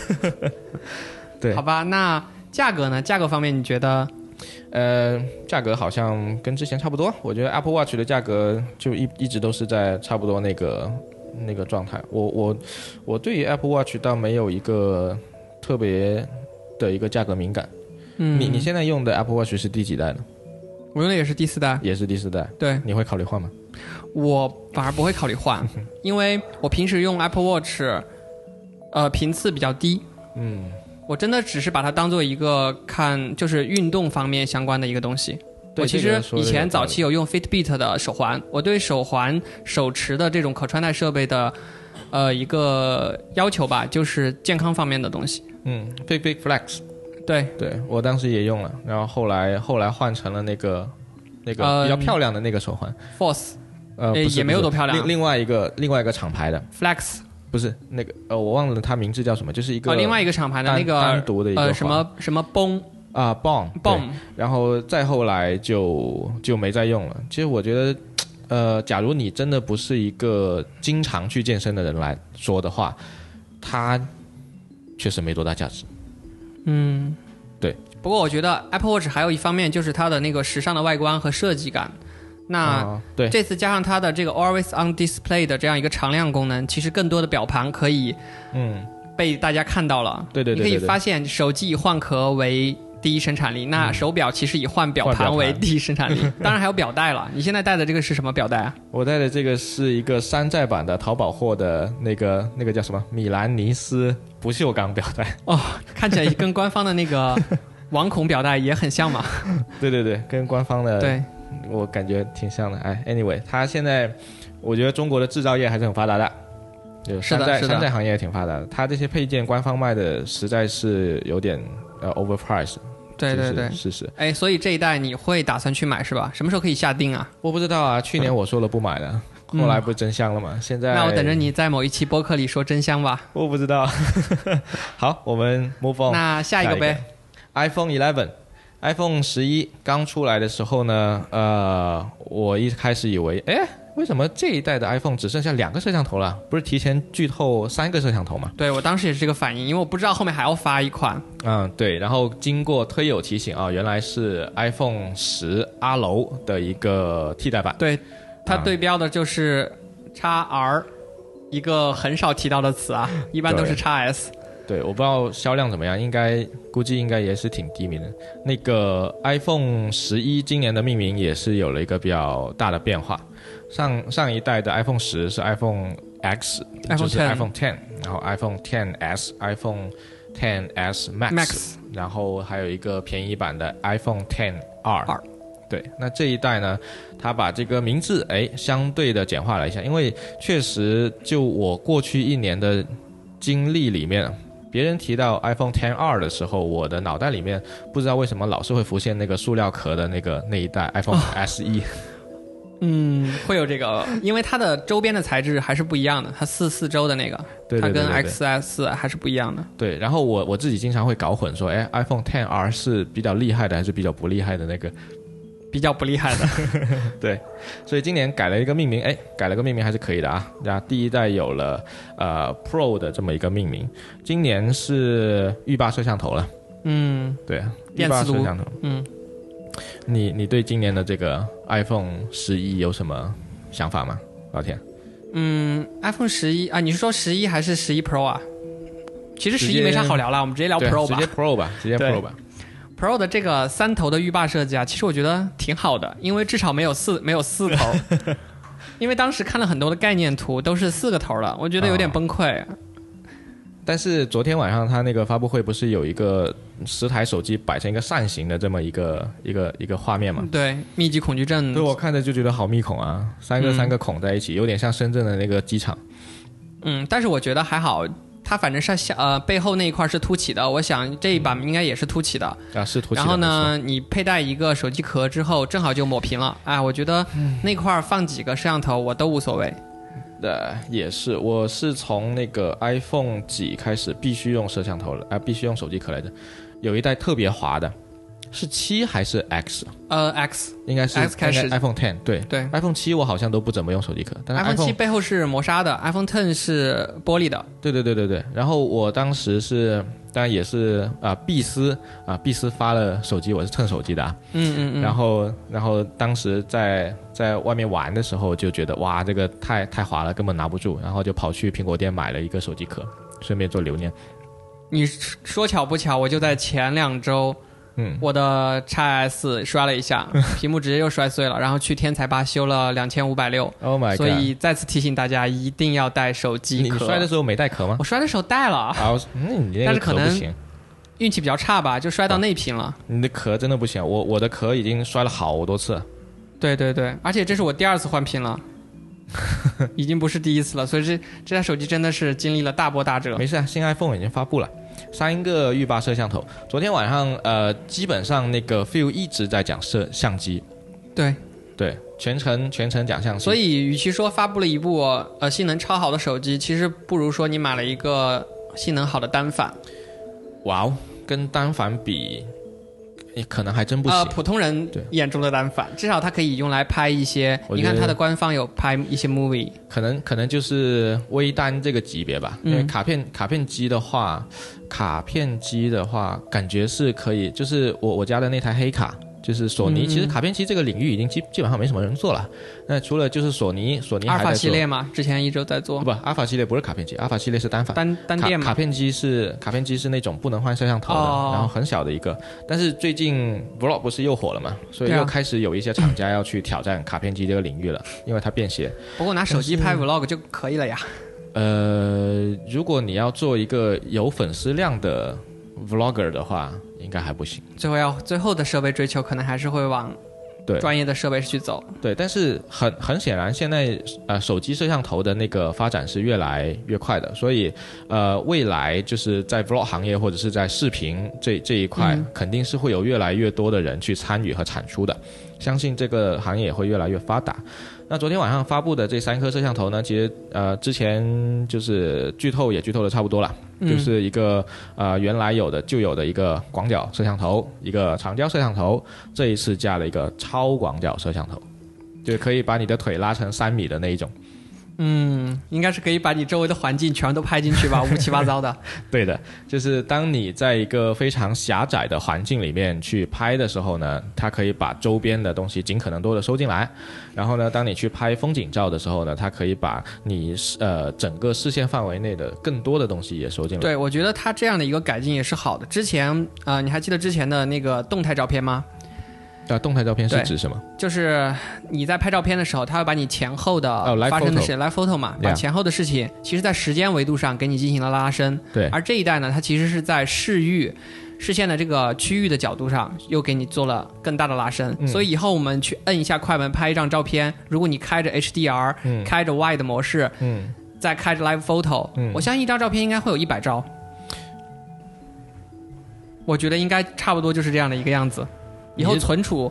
对，好吧，那价格呢？价格方面你觉得？呃，价格好像跟之前差不多。我觉得 Apple Watch 的价格就一一直都是在差不多那个。那个状态，我我我对于 Apple Watch 倒没有一个特别的一个价格敏感。嗯，你你现在用的 Apple Watch 是第几代呢？我用的也是第四代，也是第四代。对，你会考虑换吗？我反而不会考虑换，因为我平时用 Apple Watch，呃，频次比较低。嗯，我真的只是把它当做一个看，就是运动方面相关的一个东西。我其实以前早期有用 Fitbit 的手环，我对手环、手持的这种可穿戴设备的，呃，一个要求吧，就是健康方面的东西。嗯，Fitbit Flex，对，对我当时也用了，然后后来后来换成了那个那个比较漂亮的那个手环，Force，呃，也没有多漂亮。另另外一个另外一个厂牌的 Flex，不是那个呃，我忘了它名字叫什么，就是一个另外一个厂牌的那个单独的一个呃什么什么绷。啊，Bomb，Bomb，然后再后来就就没再用了。其实我觉得，呃，假如你真的不是一个经常去健身的人来说的话，它确实没多大价值。嗯，对。不过我觉得 Apple Watch 还有一方面就是它的那个时尚的外观和设计感。那对这次加上它的这个 Always on Display 的这样一个常亮功能，其实更多的表盘可以嗯被大家看到了。对对对。你可以发现手机以换壳为第一生产力，那手表其实以换表盘为第一生产力，当然还有表带了。你现在戴的这个是什么表带啊？我戴的这个是一个山寨版的淘宝货的那个那个叫什么米兰尼斯不锈钢表带哦，看起来跟官方的那个 网孔表带也很像嘛。对对对，跟官方的对，我感觉挺像的。哎，anyway，它现在我觉得中国的制造业还是很发达的，就山寨山寨行业也挺发达的。它这些配件官方卖的实在是有点呃 overpriced。对对对，是是。哎，所以这一代你会打算去买是吧？什么时候可以下定啊？我不知道啊，去年我说了不买的，后来不真香了吗？现在那我等着你在某一期播客里说真香吧。我不知道。好，我们 move on。那下一个呗，iPhone Eleven，iPhone 十一刚出来的时候呢，呃，我一开始以为，哎。为什么这一代的 iPhone 只剩下两个摄像头了？不是提前剧透三个摄像头吗？对我当时也是这个反应，因为我不知道后面还要发一款。嗯，对。然后经过推友提醒啊，原来是 iPhone 十阿楼的一个替代版。对，它对标的就是 x R，一个很少提到的词啊，一般都是 x S。对，我不知道销量怎么样，应该估计应该也是挺低迷的。那个 iPhone 十一今年的命名也是有了一个比较大的变化。上上一代的 iPhone 十是 iPhone X，就是 iPhone Ten，然后 iPhone Ten S，iPhone Ten S Max，然后还有一个便宜版的 iPhone Ten R。对，那这一代呢，它把这个名字哎相对的简化了一下，因为确实就我过去一年的经历里面。别人提到 iPhone Ten R 的时候，我的脑袋里面不知道为什么老是会浮现那个塑料壳的那个那一代 iPhone SE。嗯，会有这个，因为它的周边的材质还是不一样的，它四四周的那个，对它跟 XS 还是不一样的。对，然后我我自己经常会搞混，说，哎，iPhone Ten R 是比较厉害的还是比较不厉害的那个？比较不厉害的，对，所以今年改了一个命名，哎，改了个命名还是可以的啊。那第一代有了呃 Pro 的这么一个命名，今年是浴霸摄像头了，嗯对，浴霸摄像头。嗯，你你对今年的这个 iPhone 十一有什么想法吗？老铁，嗯，iPhone 十一啊，你是说十一还是十一 Pro 啊？其实十一没啥好聊了，我们直接聊 Pro 吧直接。Pro 吧，直接 Pro 吧。Pro 的这个三头的浴霸设计啊，其实我觉得挺好的，因为至少没有四没有四头。因为当时看了很多的概念图，都是四个头的，我觉得有点崩溃。但是昨天晚上他那个发布会不是有一个十台手机摆成一个扇形的这么一个一个一个画面嘛？对，密集恐惧症对我看着就觉得好密孔啊，三个嗯三个孔在一起，有点像深圳的那个机场。嗯，但是我觉得还好，它反正是下呃背后那一块是凸起的，我想这一版应该也是凸起的。啊，是凸起的。然后？呢，你佩戴一个手机壳之后，正好就抹平了。哎，我觉得嗯那块儿放几个摄像头我都无所谓。对，也是，我是从那个 iPhone 几开始必须用摄像头了，啊、必须用手机壳来着。有一代特别滑的，是七还是 X？呃，X 应该是 X 开始 iPhone Ten。对对，iPhone 七我好像都不怎么用手机壳，但是 iPhone 七背后是磨砂的，iPhone Ten 是玻璃的。对对对对对。然后我当时是，当然也是啊，碧斯啊，碧斯发了手机，我是蹭手机的啊。嗯嗯嗯。然后，然后当时在在外面玩的时候，就觉得哇，这个太太滑了，根本拿不住，然后就跑去苹果店买了一个手机壳，顺便做留念。你说巧不巧，我就在前两周，嗯，我的 x S 摔了一下，屏幕直接又摔碎了，然后去天才吧修了两千五百六。Oh my god！所以再次提醒大家，一定要带手机你壳。你摔的时候没带壳吗？我摔的时候带了，啊，那个但是可能壳不行，运气比较差吧，就摔到内屏了。你的壳真的不行。我我的壳已经摔了好多次。对对对，而且这是我第二次换屏了，已经不是第一次了，所以这这台手机真的是经历了大波大折。没事啊，新 iPhone 已经发布了，三个浴霸摄像头。昨天晚上呃，基本上那个 Phil 一直在讲摄相机，对，对，全程全程讲相机。所以与其说发布了一部呃性能超好的手机，其实不如说你买了一个性能好的单反。哇哦，跟单反比，也可能还真不行。呃，普通人眼中的单反，至少它可以用来拍一些。你看它的官方有拍一些 movie，可能可能就是微单这个级别吧，嗯因为卡片卡片机的话，卡片机的话，感觉是可以，就是我我家的那台黑卡。就是索尼，嗯其实卡片机这个领域已经基基本上没什么人做了。那除了就是索尼，索尼阿尔法系列嘛，之前一直在做不，阿尔法系列不是卡片机，阿尔法系列是单反。单单电嘛。卡片机是卡片机是那种不能换摄像头的，哦然后很小的一个。但是最近 Vlog 不是又火了嘛，所以又开始有一些厂家要去挑战卡片机这个领域了，因为它便携。不过拿手机拍 vlog 就可以了呀。呃，如果你要做一个有粉丝量的 vlogger 的话，应该还不行。最后要最后的设备追求，可能还是会往对专业的设备去走。对，但是很很显然，现在呃手机摄像头的那个发展是越来越快的，所以呃未来就是在 vlog 行业或者是在视频这这一块，嗯肯定是会有越来越多的人去参与和产出的，相信这个行业也会越来越发达。那昨天晚上发布的这三颗摄像头呢，其实呃之前就是剧透也剧透的差不多了，嗯就是一个呃原来有的就有的一个广角摄像头，一个长焦摄像头，这一次加了一个超广角摄像头，就可以把你的腿拉成三米的那一种。嗯，应该是可以把你周围的环境全都拍进去吧，乌七八糟的。对的，就是当你在一个非常狭窄的环境里面去拍的时候呢，它可以把周边的东西尽可能多的收进来。然后呢，当你去拍风景照的时候呢，它可以把你呃整个视线范围内的更多的东西也收进来。对，我觉得它这样的一个改进也是好的。之前呃，你还记得之前的那个动态照片吗？啊，动态照片是指什么？就是你在拍照片的时候，它会把你前后的发生的事 live photo 嘛，把前后的事情，其实在时间维度上给你进行了拉伸。对而这一代呢，它其实是在视域。视线的这个区域的角度上，又给你做了更大的拉伸，嗯所以以后我们去摁一下快门拍一张照片，如果你开着 HDR，、嗯开着 wide 模式，嗯，再开着 Live Photo，、嗯我相信一张照片应该会有一百兆。我觉得应该差不多就是这样的一个样子。以后存储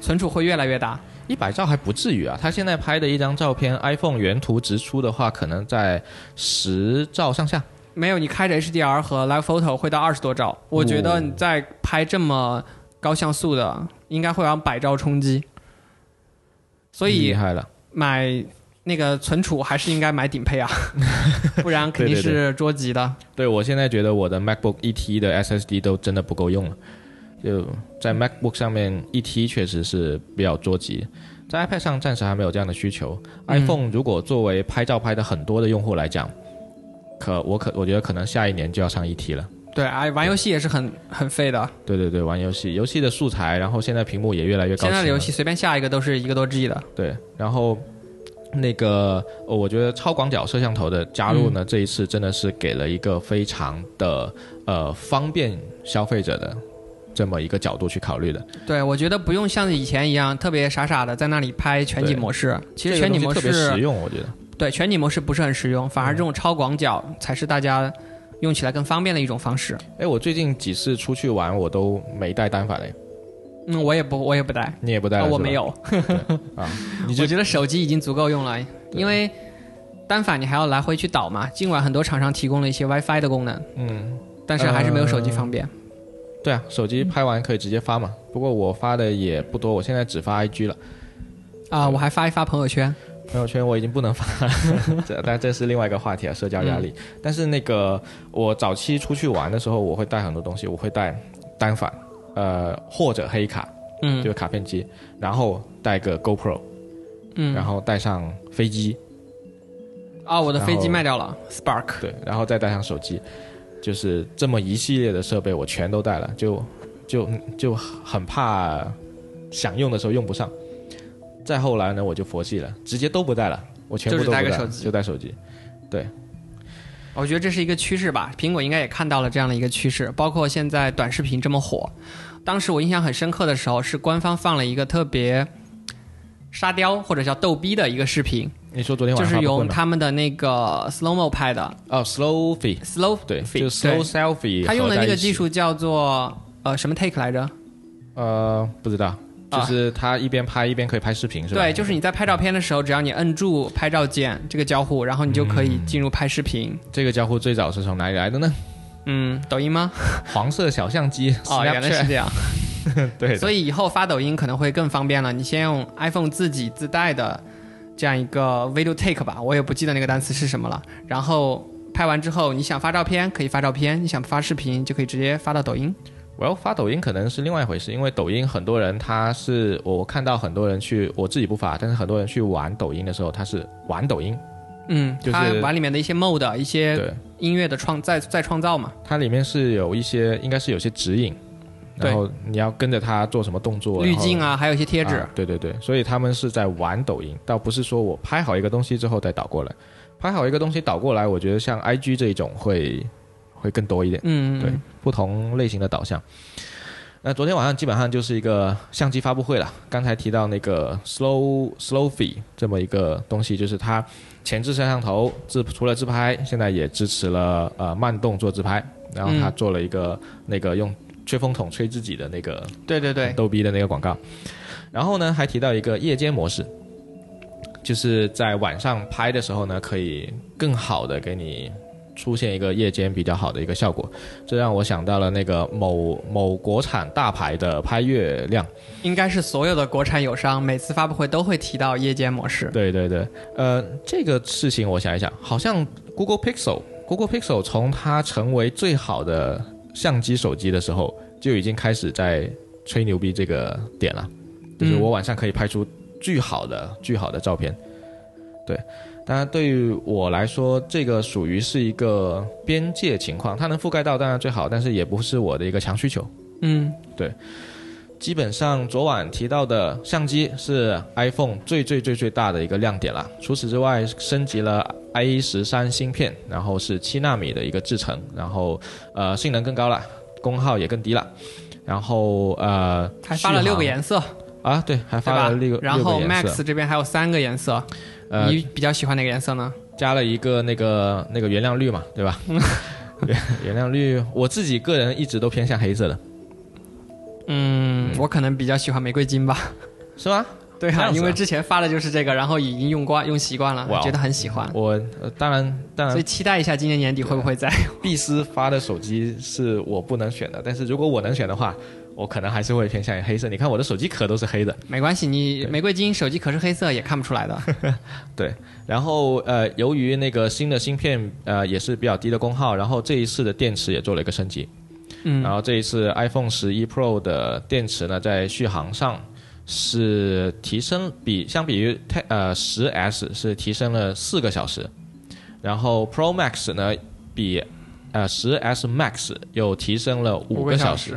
存储会越来越大。一百兆还不至于啊，他现在拍的一张照片，iPhone 原图直出的话，可能在十兆上下。没有，你开着 HDR 和 Live Photo 会到二十多兆。我觉得你在拍这么高像素的，应该会往百兆冲击。所以厉以害了，买那个存储还是应该买顶配啊，不然肯定是捉急的。对我现在觉得我的 MacBook 一 T 的 SSD 都真的不够用了，就在 MacBook 上面一 T 确实是比较捉急，在 iPad 上暂时还没有这样的需求。iPhone 如果作为拍照拍的很多的用户来讲，可我可我觉得可能下一年就要上一 T 了。对啊，玩游戏也是很很费的。对对对，玩游戏，游戏的素材，然后现在屏幕也越来越高。现在的游戏随便下一个都是一个多 G 的。对，然后那个、呃我觉得超广角摄像头的加入呢，这一次真的是给了一个非常的呃方便消费者的这么一个角度去考虑的。对，我觉得不用像以前一样特别傻傻的在那里拍全景模式。其实全景模东西特别实式用，我觉得。对全景模式不是很实用，反而这种超广角才是大家用起来更方便的一种方式。哎，我最近几次出去玩，我都没带单反嘞，嗯，我也不我也不带，你也不带、我没有。啊，我觉得手机已经足够用了，因为单反你还要来回去导嘛。尽管很多厂商提供了一些 WiFi 的功能，嗯，但是还是没有手机方便。对啊，手机拍完可以直接发嘛。不过我发的也不多，我现在只发 IG 了。啊，我还发一发朋友圈。朋友圈我已经不能发了，这但这是另外一个话题啊，社交压力。但是那个我早期出去玩的时候，我会带很多东西，我会带单反，呃或者黑卡，嗯就是卡片机，然后带个 GoPro，嗯，然后带上飞机，啊，我的飞机卖掉了，Spark。对，然后再带上手机，就是这么一系列的设备我全都带了，就就就很怕想用的时候用不上。再后来呢，我就佛系了，直接都不带了，我全部都不带，带个手机就带手机。对我觉得这是一个趋势吧，苹果应该也看到了这样的一个趋势，包括现在短视频这么火。当时我印象很深刻的时候，是官方放了一个特别沙雕或者叫逗逼的一个视频，你说昨天晚上就是用他们的那个 slow mo 拍的哦，slow f e slow，对，feed，就 slow selfie，他用的那个技术叫做呃什么 take 来着？呃，不知道，就啊是他一边拍一边可以拍视频，是吧？对，就是你在拍照片的时候，只要你摁住拍照键这个交互，然后你就可以进入拍视频。这个交互最早是从哪里来的呢？嗯，抖音吗？黄色小相机，哦，原来是这样。对，所以以后发抖音可能会更方便了。你先用 iPhone 自己自带的这样一个 video take 吧，我也不记得那个单词是什么了。然后拍完之后，你想发照片可以发照片，你想发视频就可以直接发到抖音。我要发抖音可能是另外一回事，因为抖音很多人他是我看到很多人去，我自己不发，但是很多人去玩抖音的时候，他是玩抖音，嗯，就是玩里面的一些 mode、一些，音乐的创再再创造嘛，它里面是有一些应该是有些指引，对然后你要跟着他做什么动作，滤镜啊。啊，还有一些贴纸。啊对对对，所以他们是在玩抖音，倒不是说我拍好一个东西之后再导过来，拍好一个东西导过来，我觉得像 IG 这一种会会更多一点，嗯，对，不同类型的导向。那昨天晚上基本上就是一个相机发布会了。刚才提到那个 slow slow fee 这么一个东西，就是它前置摄像头自除了自拍，现在也支持了呃慢动作自拍。然后它嗯做了一个那个用吹风筒吹自己的那个对对对，逗逼的那个广告。然后呢，还提到一个夜间模式，就是在晚上拍的时候呢，可以更好的给你出现一个夜间比较好的一个效果。这让我想到了那个某某国产大牌的拍月亮。应该是所有的国产友商每次发布会都会提到夜间模式。对对对，呃，这个事情我想一想，好像 Google Pixel Google Pixel 从它成为最好的相机手机的时候，就已经开始在吹牛逼这个点了，就是嗯我晚上可以拍出巨好的、巨好的照片。对，当然对于我来说，这个属于是一个边界情况，它能覆盖到当然最好，但是也不是我的一个强需求。嗯，对基本上昨晚提到的相机是 iPhone 最最最最大的一个亮点了。除此之外，升级了 i 十三芯片，然后是七纳米的一个制程，然后呃性能更高了，功耗也更低了。然后呃还发了六个颜色，啊，对，还发了六个？然后 Max 这边还有三个颜色，呃你比较喜欢哪个颜色呢？加了一个那个那个原谅绿嘛，对吧？原谅绿，我自己个人一直都偏向黑色的，嗯，我可能比较喜欢玫瑰金吧。是吗？对啊，因为之前发的就是这个，然后已经用惯用习惯了觉得很喜欢，我、呃当然当然所以，期待一下今年年底会不会再。碧斯发的手机是我不能选的，但是如果我能选的话，我可能还是会偏向于黑色。你看我的手机壳都是黑的，没关系，你玫瑰金手机壳是黑色也看不出来的。对。然后呃，由于那个新的芯片呃也是比较低的功耗，然后这一次的电池也做了一个升级。嗯然后这一次 iPhone 十一 Pro 的电池呢，在续航上是提升比相比于 Te- 呃十 S 是提升了四个小时，然后 Pro Max 呢比呃十 S Max 又提升了五个小时。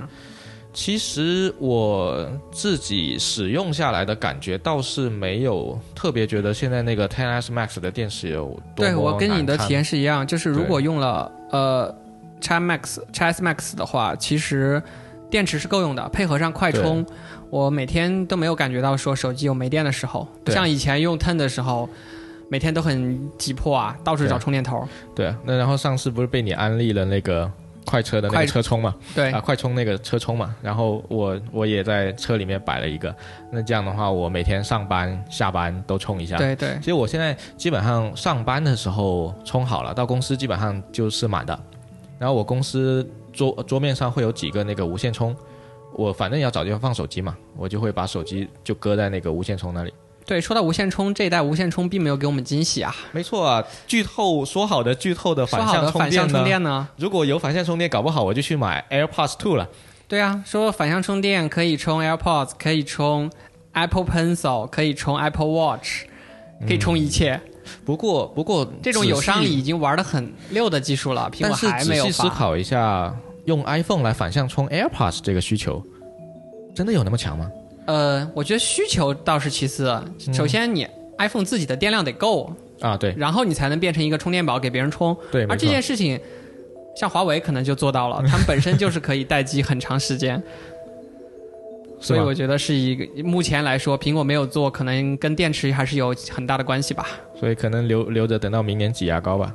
其实我自己使用下来的感觉倒是没有特别觉得现在那个 Ten S Max 的电池有多对我跟你的体验是一样，就是如果用了呃 x Max x S Max 的话，其实电池是够用的，配合上快充，我每天都没有感觉到说手机有没电的时候，像以前用 Ten 的时候，每天都很急迫啊，到处找充电头。对，那然后上次不是被你安利了那个快车的那个车充嘛？对啊，，快充那个车充嘛，然后我我也在车里面摆了一个，那这样的话，我每天上班下班都充一下。，对对其实我现在基本上上班的时候充好了，到公司基本上就是满的。然后我公司桌桌面上会有几个那个无线充，我反正要找地方放手机嘛，我就会把手机就搁在那个无线充那里。对，说到无线充，这一代无线充并没有给我们惊喜啊。没错啊，剧透说好的剧透的反向充电呢？充电呢？如果有反向充电，搞不好我就去买 AirPods Two 了。对啊，说反向充电可以充 AirPods，可以充 Apple Pencil，可以充 Apple Watch，可以充一切。不过，不过这种友商已经玩的很溜的技术了，苹果还没仔有思考一下，用 iPhone 来反向充 AirPods 这个需求，真的有那么强吗？呃，我觉得需求倒是其次，嗯首先你 iPhone 自己的电量得够，啊，对然后你才能变成一个充电宝给别人充。对，而这件事情，像华为可能就做到了，他们本身就是可以待机很长时间，所以我觉得是一个目前来说，苹果没有做，可能跟电池还是有很大的关系吧。所以可能留留着等到明年挤牙膏吧。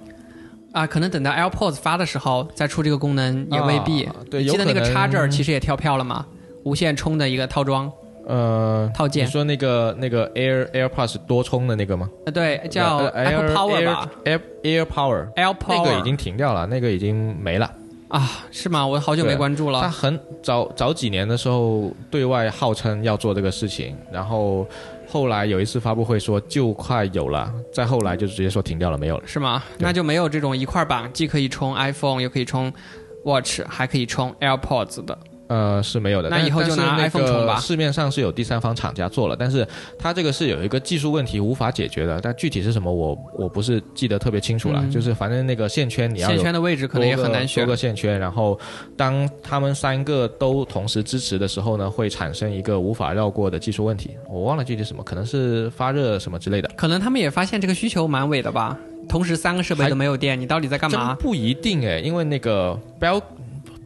啊，可能等到 AirPods 发的时候再出这个功能也未必。啊对，你记得那个插这儿其实也跳票了嘛？无线充的一个套装呃，套件，你说那个那个 Air AirPods 多充的那个吗？呃，对，叫呃 Apple Air Power 吧 Air Air Power，，Air 那 Power 个已经停掉了，那个已经没了。啊，是吗？我好久没关注了。他很早早几年的时候对外号称要做这个事情，然后后来有一次发布会说就快有了，再后来就直接说停掉了，没有了。是吗？那就没有这种一块板，既可以充 iPhone，又可以充 Watch，还可以充 AirPods 的。呃，是没有的。那以后就拿 iPhone 充吧市面上是有第三方厂家做了，但是它这个是有一个技术问题无法解决的，但具体是什么我我不是记得特别清楚了。嗯就是反正那个线圈你要线圈的位置可能也很难选多个线圈，然后当他们三个都同时支持的时候呢，会产生一个无法绕过的技术问题。我忘了具体什么，可能是发热什么之类的。可能他们也发现这个需求蛮伪的吧。同时三个设备都没有电，你到底在干嘛？不一定哎，因为那个 Bel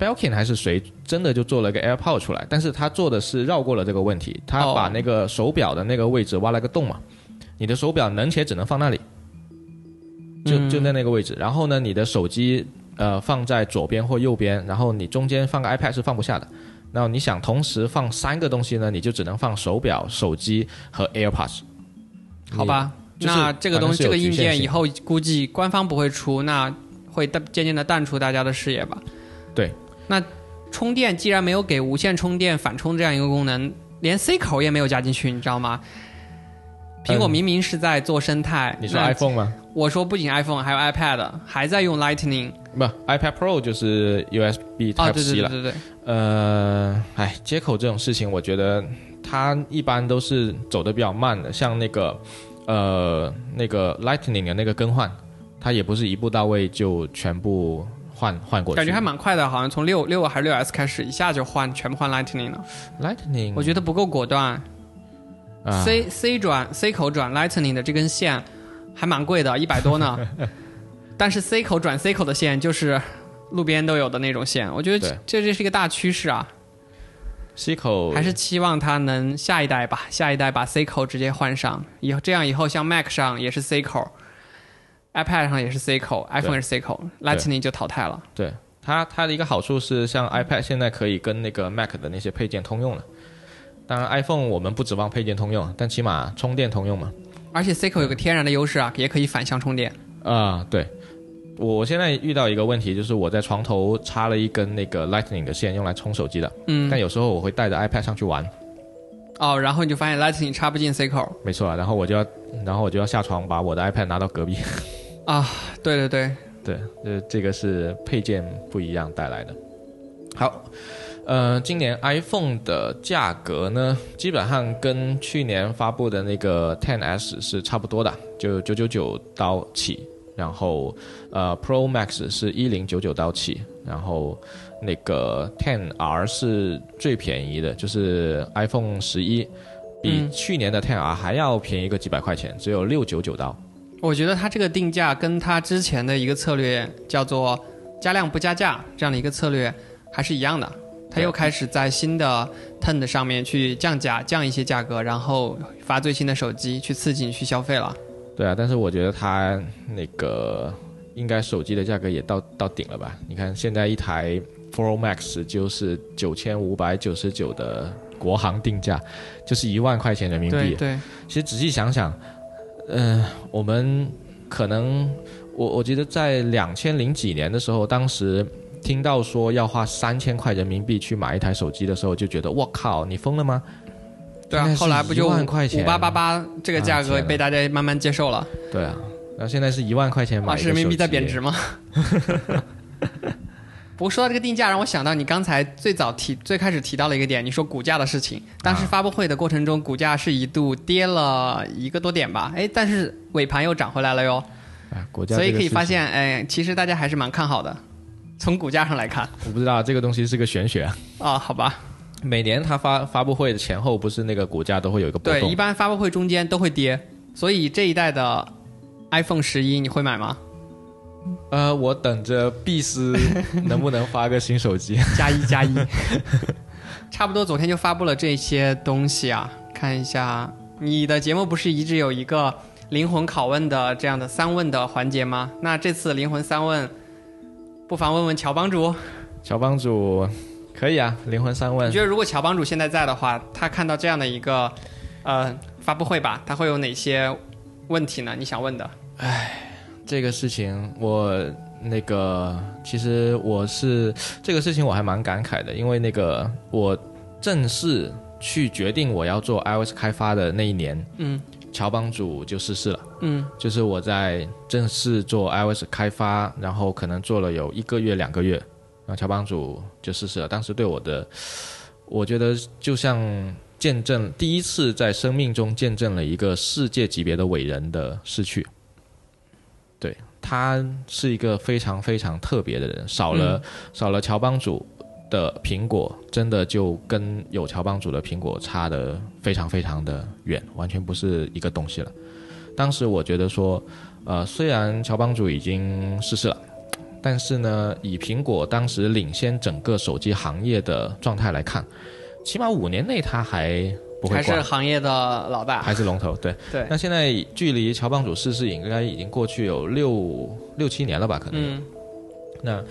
Belkin 还是谁真的就做了个 AirPod 出来，但是他做的是绕过了这个问题，他哦把那个手表的那个位置挖了个洞嘛，你的手表能且只能放那里，就嗯就在那个位置，然后呢，你的手机呃放在左边或右边，然后你中间放个 iPad 是放不下的。然后你想同时放三个东西呢，你就只能放手表、手机和 AirPods。好吧，就是那这个东西，这个硬件以后估计官方不会出，那会淡渐渐的淡出大家的视野吧。对，那充电既然没有给无线充电反充这样一个功能，连 C 口也没有加进去，你知道吗？苹果嗯明明是在做生态，你说 iPhone 吗？我说不仅 iPhone 还有 iPad 还在用 Lightning 不，iPad Pro 就是 USB 啊，Type 对 C 了。对对对对，呃，哎，接口这种事情，我觉得它一般都是走的比较慢的，像那个呃那个 Lightning 的那个更换，它也不是一步到位就全部换换过去。感觉还蛮快的，好像从六六还是六 S 开始，一下就换全部换 Lightning 了，Lightning，我觉得不够果断。啊。C C 转 C 口转 Lightning 的这根线还蛮贵的，一百多呢。但是 C 口转 C 口的线就是路边都有的那种线，我觉得这这是一个大趋势啊，C 口。还是期望它能下一代吧，下一代把 C 口直接换上，以后这样以后像 Mac 上也是 C 口，iPad 上也是 C 口，iPhone 也是 C 口，Lightning 就淘汰了。对它，它的一个好处是，像 iPad 现在可以跟那个 Mac 的那些配件通用了。当然，iPhone 我们不指望配件通用，但起码充电通用嘛。而且 C 口有个天然的优势啊，也可以反向充电。啊，对。我现在遇到一个问题，就是我在床头插了一根那个 Lightning 的线，用来充手机的。嗯。但有时候我会带着 iPad 上去玩。哦，然后你就发现 Lightning 插不进 C 口。没错，然后我就要，然后我就要下床把我的 iPad 拿到隔壁。啊，对对对对，呃，这个是配件不一样带来的。好，呃，今年 iPhone 的价格呢，基本上跟去年发布的那个 Ten S 是差不多的，就九九九刀起。然后，呃，Pro Max 是一零九九刀起，然后那个 Ten R 是最便宜的，就是 iPhone 十一，比去年的 Ten R 还要便宜个几百块钱，只有六九九刀。我觉得它这个定价跟它之前的一个策略叫做加量不加价这样的一个策略还是一样的，它又开始在新的 Ten 上面去降价，降一些价格，然后发最新的手机去刺激你去消费了。对啊，但是我觉得它那个应该手机的价格也到到顶了吧？你看现在一台 Pro Max 就是九千五百九十九的国行定价，就是一万块钱人民币。对对。其实仔细想想，嗯，我们可能我我觉得在两千零几年的时候，当时听到说要花三千块人民币去买一台手机的时候，就觉得我靠，你疯了吗？对啊，后来不就五八八八这个价格被大家慢慢接受了。对啊，然后现在是一万块钱买。是人民币在贬值吗？不过说到这个定价，让我想到你刚才最早提、最开始提到了一个点，你说股价的事情。当时发布会的过程中，股价是一度跌了一个多点吧？哎，但是尾盘又涨回来了哟。哎，股价。所以可以发现，哎，其实大家还是蛮看好的。从股价上来看，我不知道这个东西是个玄学啊。好吧。每年它发发布会的前后，不是那个股价都会有一个波动？对，一般发布会中间都会跌。所以这一代的 iPhone 十一你会买吗？呃，我等着碧斯 能不能发个新手机。加 一加一。差不多，昨天就发布了这些东西啊。看一下，你的节目不是一直有一个灵魂拷问的这样的三问的环节吗？那这次灵魂三问，不妨问问乔帮主。乔帮主。可以啊，灵魂三问。你觉得如果乔帮主现在在的话，他看到这样的一个，呃，发布会吧，他会有哪些问题呢？你想问的？唉，这个事情我那个其实我是这个事情我还蛮感慨的，因为那个我正式去决定我要做 iOS 开发的那一年，嗯，乔帮主就逝世了，嗯，就是我在正式做 iOS 开发，然后可能做了有一个月两个月。然后乔帮主就逝世了，当时对我的，我觉得就像见证第一次在生命中见证了一个世界级别的伟人的逝去。对他是一个非常非常特别的人，少了少了乔帮主的苹果，真的就跟有乔帮主的苹果差的非常非常的远，完全不是一个东西了。当时我觉得说，呃，虽然乔帮主已经逝世了。但是呢，以苹果当时领先整个手机行业的状态来看，起码五年内他还不会还是行业的老大，还是龙头。对对。那现在距离乔帮主逝世应该已经过去有六六七年了吧？可能。嗯。那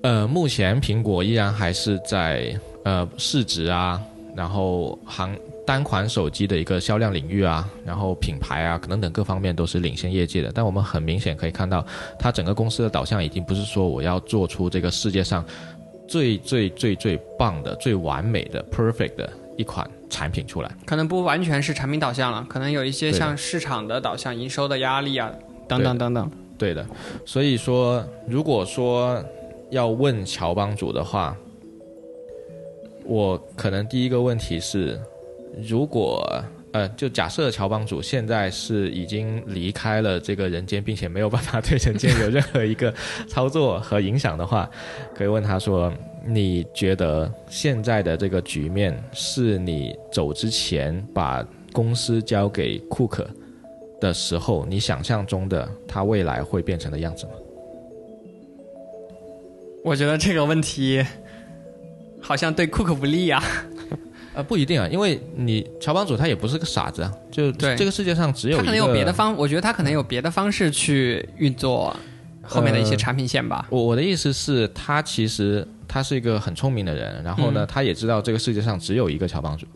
呃，目前苹果依然还是在呃市值啊，然后行。单款手机的一个销量领域啊，然后品牌啊，可能等各方面都是领先业界的。但我们很明显可以看到，它整个公司的导向已经不是说我要做出这个世界上最最最最棒的、最完美的 perfect 的一款产品出来。可能不完全是产品导向了，可能有一些像市场的导向、营收的压力啊，等等等等。对的，所以说，如果说要问乔帮主的话，我可能第一个问题是。如果呃，就假设乔帮主现在是已经离开了这个人间，并且没有办法对人间有任何一个操作和影响的话，可以问他说：“你觉得现在的这个局面是你走之前把公司交给库克的时候，你想象中的他未来会变成的样子吗？”我觉得这个问题好像对库克不利啊。呃，不一定啊，因为你乔帮主他也不是个傻子啊，就对这个世界上只有他可能有别的方，我觉得他可能有别的方式去运作后面的一些产品线吧。我我的意思是，他其实他是一个很聪明的人，然后呢，嗯他也知道这个世界上只有一个乔帮主。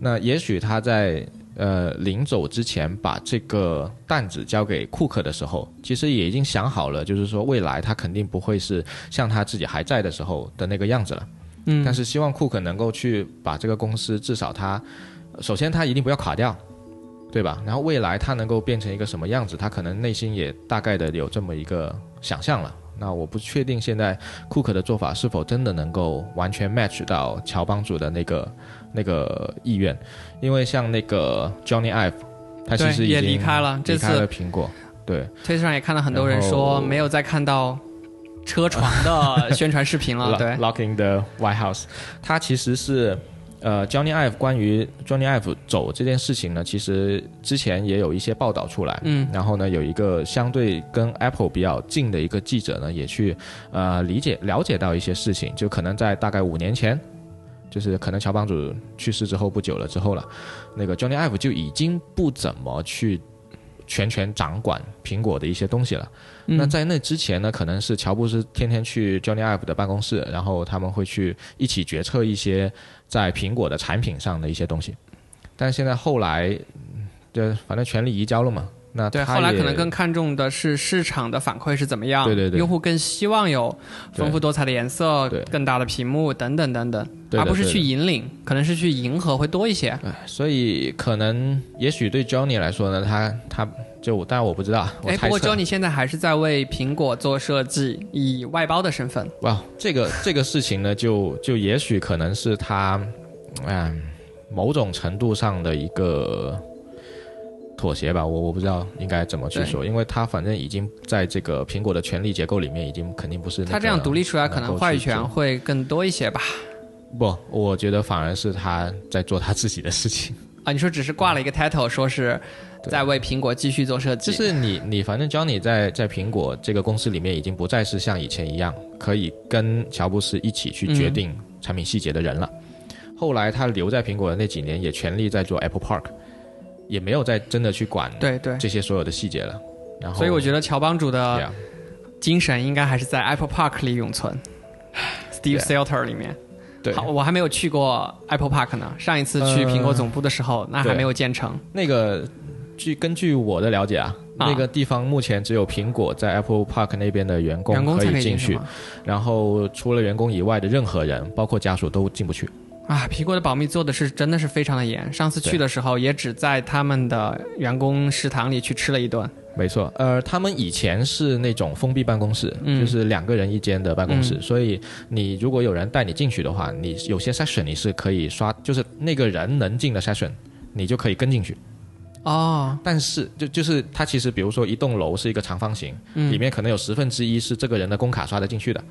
那也许他在呃临走之前把这个担子交给库克的时候，其实也已经想好了，就是说未来他肯定不会是像他自己还在的时候的那个样子了。嗯，但是希望库克能够去把这个公司至少他，首先他一定不要垮掉，对吧？然后未来他能够变成一个什么样子，他可能内心也大概的有这么一个想象了。那我不确定现在库克的做法是否真的能够完全 match 到乔帮主的那个那个意愿，因为像那个 Johnny Ive，他其实也已经离开了这离开次了苹果，对，推特上也看到很多人说没有再看到车床的 宣传视频了。对，Locking the White House，它其实是呃 Johnny Ive 关于 Johnny Ive 走这件事情呢，其实之前也有一些报道出来，嗯，然后呢有一个相对跟 Apple 比较近的一个记者呢，也去呃理解了解到一些事情，就可能在大概五年前。就是可能乔帮主去世之后不久了之后了，那个 Johnny Ive 就已经不怎么去全权掌管苹果的一些东西了。嗯那在那之前呢，可能是乔布斯天天去 Johnny Ive 的办公室，然后他们会去一起决策一些在苹果的产品上的一些东西。但是现在后来，嗯就反正权力移交了嘛。那对，后来可能更看重的是市场的反馈是怎么样，对对对用户更希望有丰富多彩的颜色对、更大的屏幕等等等等，对的而不是去引领，可能是去迎合会多一些。所以可能也许对 Johnny 来说呢，他他就当然我不知道，哎，不过猜测。Johnny 现在还是在为苹果做设计，以外包的身份。哇，这个这个事情呢，就就也许可能是他，嗯，某种程度上的一个妥协吧，我我不知道应该怎么去说，因为他反正已经在这个苹果的权力结构里面，已经肯定不是、那个他这样独立出来，可能话语权会更多一些吧？不，我觉得反而是他在做他自己的事情。啊，你说只是挂了一个 title，说是在为苹果继续做设计，就是你你反正 Johnny 在在苹果这个公司里面，已经不再是像以前一样可以跟乔布斯一起去决定产品细节的人了。后来他留在苹果的那几年，也全力在做 Apple Park，也没有再真的去管对对。这些所有的细节了。然后，所以我觉得乔帮主的精神应该还是在 Apple Park 里永存，Steve Yeah Salter 里面。对好，我还没有去过 Apple Park 呢。上一次去呃苹果总部的时候，那还没有建成。那个据根据我的了解啊，啊那个地方目前只有苹果在 Apple Park 那边的员工可以进去？然后除了员工以外的任何人，包括家属都进不去。啊，苹果的保密做的是真的是非常的严。上次去的时候，也只在他们的员工食堂里去吃了一顿。没错，呃，他们以前是那种封闭办公室，嗯就是两个人一间的办公室，嗯所以你如果有人带你进去的话，你有些 session 你是可以刷，就是那个人能进的 session，你就可以跟进去。哦，但是就就是它其实比如说一栋楼是一个长方形，嗯里面可能有十分之一是这个人的工卡刷得进去的，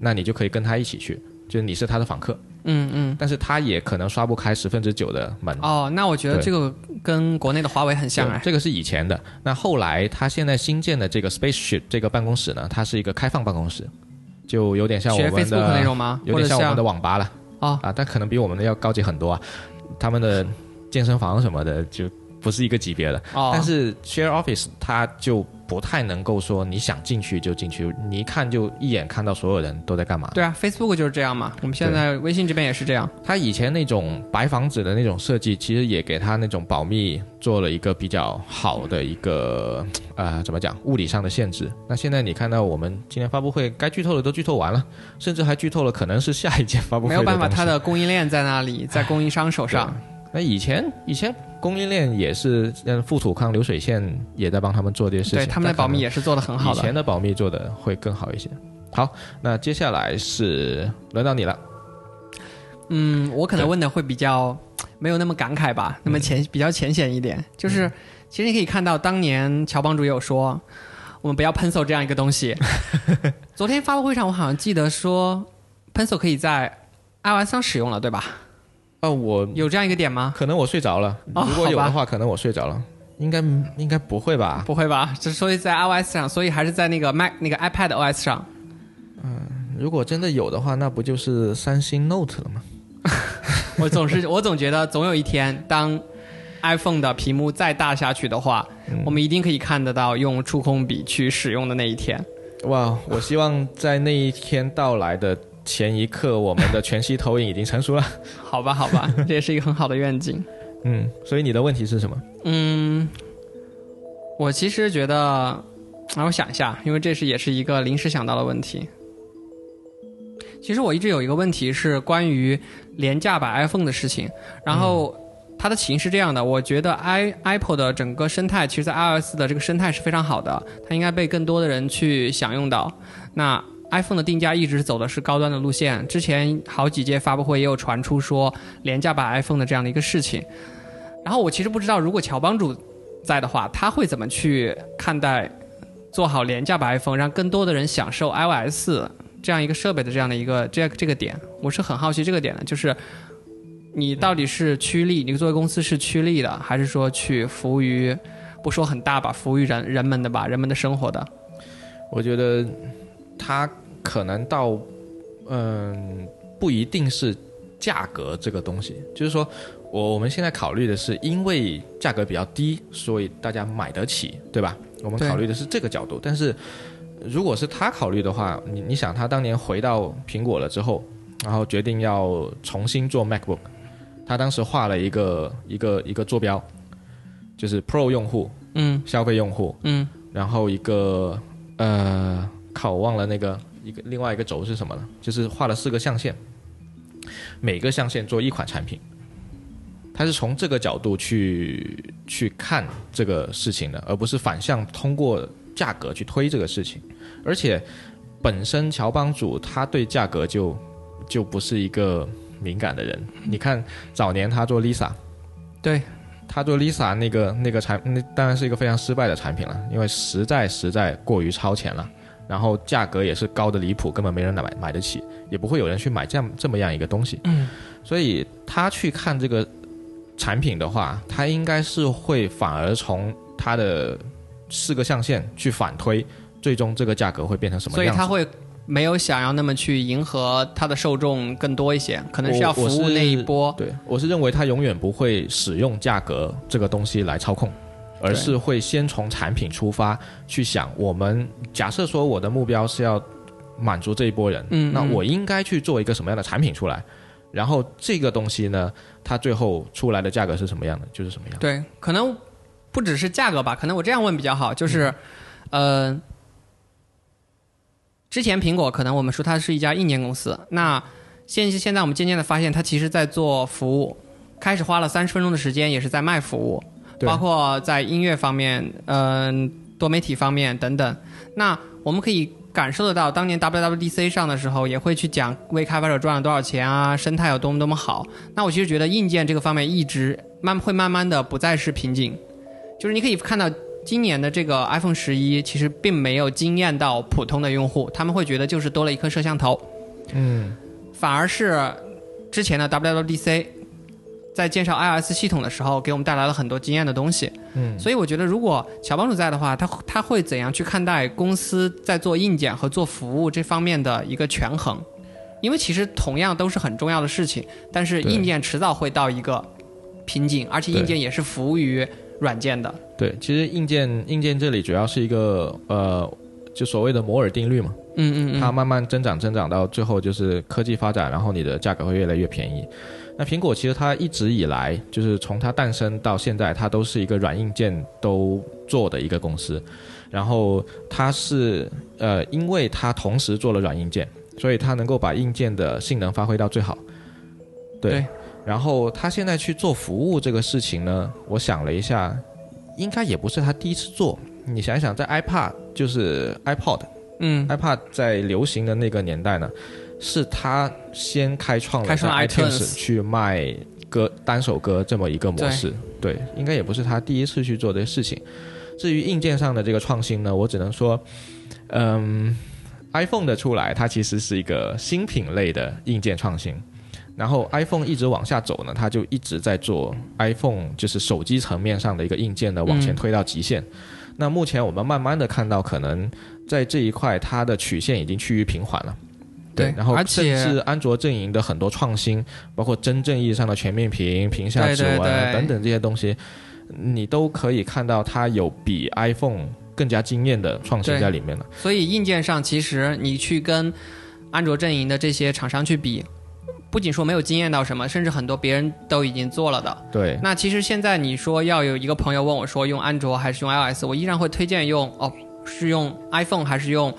那你就可以跟他一起去，就是你是他的访客，嗯嗯。但是他也可能刷不开十分之九的门。哦，那我觉得这个跟国内的华为很像哎。这个是以前的。那后来他现在新建的这个 Spaceship 这个办公室呢，它是一个开放办公室，就有点像我们 Facebook 那，种吗？有点像我们的网吧了哦啊，但可能比我们的要高级很多啊。他们的健身房什么的就不是一个级别的。哦，但是 Share Office 它就不太能够说你想进去就进去，你一看就一眼看到所有人都在干嘛。对啊，Facebook 就是这样嘛。我们现在微信这边也是这样。它以前那种白房子的那种设计，其实也给它那种保密做了一个比较好的一个呃怎么讲物理上的限制。那现在你看到我们今天发布会该剧透的都剧透完了，甚至还剧透了可能是下一届发布会没有办法，它的供应链在那里，在供应商手上。那以前以前供应链也是，嗯，富土康流水线也在帮他们做这些事情。对，他们的保密也是做的很好以前的。保密做的会更好一些。好，那接下来是轮到你了。嗯，我可能问的会比较没有那么感慨吧，那么嗯浅比较浅显一点。就是其实你可以看到，当年乔帮主有说，我们不要 Pencil 这样一个东西。昨天发布会上，我好像记得说，Pencil 可以在 iOS 上使用了，对吧？哦，我有这样一个点吗？可能我睡着了，哦如果有的话，可能我睡着了。应该应该不会吧？不会吧？这所以在 iOS 上，所以还是在那个 Mac 那个 iPad OS 上。嗯如果真的有的话，那不就是三星 Note 了吗？我总是我总觉得总有一天，当 iPhone 的屏幕再大下去的话，我们一定可以看得到用触控笔去使用的那一天。哇，我希望在那一天到来的前一刻，我们的全息投影已经成熟了。好吧，好吧，这也是一个很好的愿景。嗯，所以你的问题是什么？嗯，我其实觉得，让我想一下，因为这是也是一个临时想到的问题。其实我一直有一个问题是关于廉价版 iPhone 的事情，然后它的起因是这样的，我觉得 i Apple 的整个生态，其实在 iOS 的这个生态是非常好的，它应该被更多的人去享用到。那 iPhone 的定价一直走的是高端的路线，之前好几届发布会也有传出说廉价版 iPhone 的这样的一个事情。然后我其实不知道，如果乔帮主在的话，他会怎么去看待做好廉价版 iPhone，让更多的人享受 iOS 这样一个设备的这样的一个这这个点，我是很好奇这个点的，就是你到底是趋利，你作为公司是趋利的，还是说去服务于不说很大吧，服务于人人们的吧，人们的生活的？我觉得他可能到嗯，不一定是价格这个东西，就是说。我我们现在考虑的是，因为价格比较低，所以大家买得起，对吧？我们考虑的是这个角度。但是，如果是他考虑的话，你你想，他当年回到苹果了之后，然后决定要重新做 MacBook，他当时画了一个一个一个坐标，就是 Pro 用户，嗯，消费用户，嗯，然后一个呃，靠，我忘了那个一个另外一个轴是什么呢，就是画了四个象限，每个象限做一款产品。他是从这个角度去去看这个事情的，而不是反向通过价格去推这个事情。而且，本身乔帮主他对价格就就不是一个敏感的人。你看早年他做 Lisa，对，他做 Lisa 那个那个产，那当然是一个非常失败的产品了，因为实在实在过于超前了，然后价格也是高的离谱，根本没人买买得起，也不会有人去买这样这么样一个东西。嗯，所以他去看这个。产品的话，他应该是会反而从它的四个象限去反推，最终这个价格会变成什么样子？所以他会没有想要那么去迎合他的受众更多一些，可能是要服务那一波。对，我是认为他永远不会使用价格这个东西来操控，而是会先从产品出发去想。我们假设说我的目标是要满足这一波人，嗯，那我应该去做一个什么样的产品出来？然后这个东西呢，它最后出来的价格是什么样的，就是什么样。对，可能不只是价格吧，可能我这样问比较好，就是，呃，之前苹果可能我们说它是一家硬件公司，那现现在我们渐渐的发现，它其实在做服务，开始花了三十分钟的时间也是在卖服务，包括在音乐方面，嗯，多媒体方面等等。那我们可以。感受得到，当年 WWDC 上的时候，也会去讲为开发者赚了多少钱啊，生态有多么多么好。那我其实觉得硬件这个方面一直慢会慢慢的不再是瓶颈，就是你可以看到今年的这个 iPhone 十一，其实并没有惊艳到普通的用户，他们会觉得就是多了一颗摄像头，嗯，反而是之前的 WWDC。在介绍 iOS 系统的时候，给我们带来了很多经验的东西。嗯，所以我觉得，如果乔帮主在的话，他他会怎样去看待公司在做硬件和做服务这方面的一个权衡？因为其实同样都是很重要的事情，但是硬件迟早会到一个瓶颈，而且硬件也是服务于软件的。对，其实硬件硬件这里主要是一个呃，就所谓的摩尔定律嘛。嗯嗯。它慢慢增长增长到最后就是科技发展，然后你的价格会越来越便宜。那苹果其实它一直以来就是从它诞生到现在，它都是一个软硬件都做的一个公司。然后它是呃，因为它同时做了软硬件，所以它能够把硬件的性能发挥到最好。对。然后它现在去做服务这个事情呢，我想了一下，应该也不是它第一次做。你想想，在 iPad 就是 iPod，嗯，iPad 在流行的那个年代呢。是他先开创了 iTunes 去卖歌单首歌这么一个模式，对，应该也不是他第一次去做这个事情。至于硬件上的这个创新呢，我只能说，嗯，iPhone 的出来，它其实是一个新品类的硬件创新。然后 iPhone 一直往下走呢，它就一直在做 iPhone，就是手机层面上的一个硬件的往前推到极限。那目前我们慢慢的看到，可能在这一块它的曲线已经趋于平缓了。对然后甚至安卓阵营的很多创新，包括真正意义上的全面屏、屏下指纹等等这些东西，你都可以看到它有比 iPhone 更加惊艳的创新在里面了。所以硬件上，其实你去跟安卓阵营的这些厂商去比，不仅说没有惊艳到什么，甚至很多别人都已经做了的。对，那其实现在你说要有一个朋友问我说用安卓还是用 iOS，我依然会推荐用哦，是用 iPhone 还是用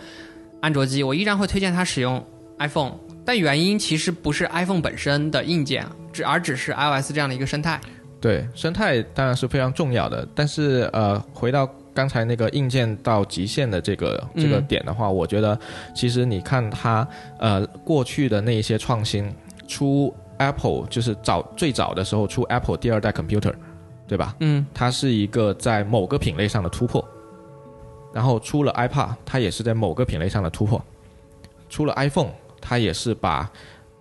安卓机，我依然会推荐他使用 iPhone。但原因其实不是 iPhone 本身的硬件，只而只是 iOS 这样的一个生态。对，生态当然是非常重要的，但是呃，回到刚才那个硬件到极限的这个这个嗯点的话，我觉得其实你看它呃过去的那一些创新，出 Apple 就是早最早的时候出 Apple 第二代 computer，对吧？嗯，它是一个在某个品类上的突破，然后出了 iPad，它也是在某个品类上的突破，出了 iPhone，它也是把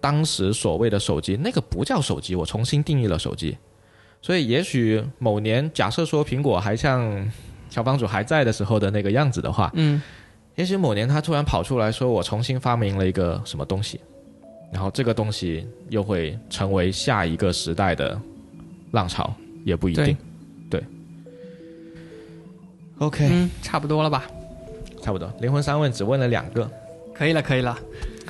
当时所谓的手机那个不叫手机，我重新定义了手机。所以也许某年，假设说苹果还像小帮主还在的时候的那个样子的话，嗯，也许某年他突然跑出来说我重新发明了一个什么东西，然后这个东西又会成为下一个时代的浪潮，也不一定。对 OK，、嗯，差不多了吧？差不多。灵魂三问只问了两个。可以了，可以了。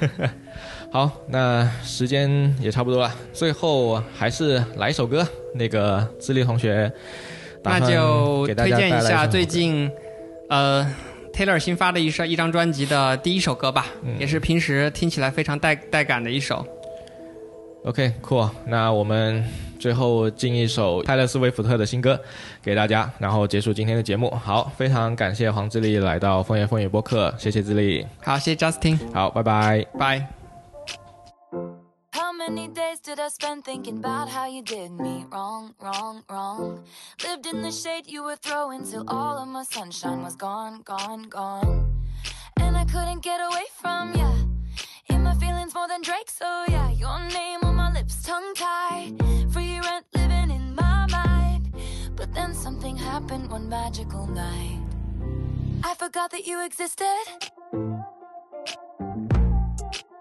好，那时间也差不多了，最后还是来一首歌。那个智利同学那就推荐一下最近，呃，Taylor 新发的一首一张专辑的第一首歌吧，嗯也是平时听起来非常带带感的一首。OK，cool、那我们最后进一首泰勒斯威夫特的新歌给大家，然后结束今天的节目。好，非常感谢黄智利来到风言风语播客，谢谢智利。好，谢谢 Justin，好，拜拜。拜。How many days did I spend thinking about how you did me wrong, wrong, wrong? Lived in the shade you were throwing till all of my sunshine was gone, gone, gone. And I couldn't get away from ya. In my feelings more than Drake, so yeah, your name on my lips, tongue tied. But then something happened one magical night. I forgot that you existed.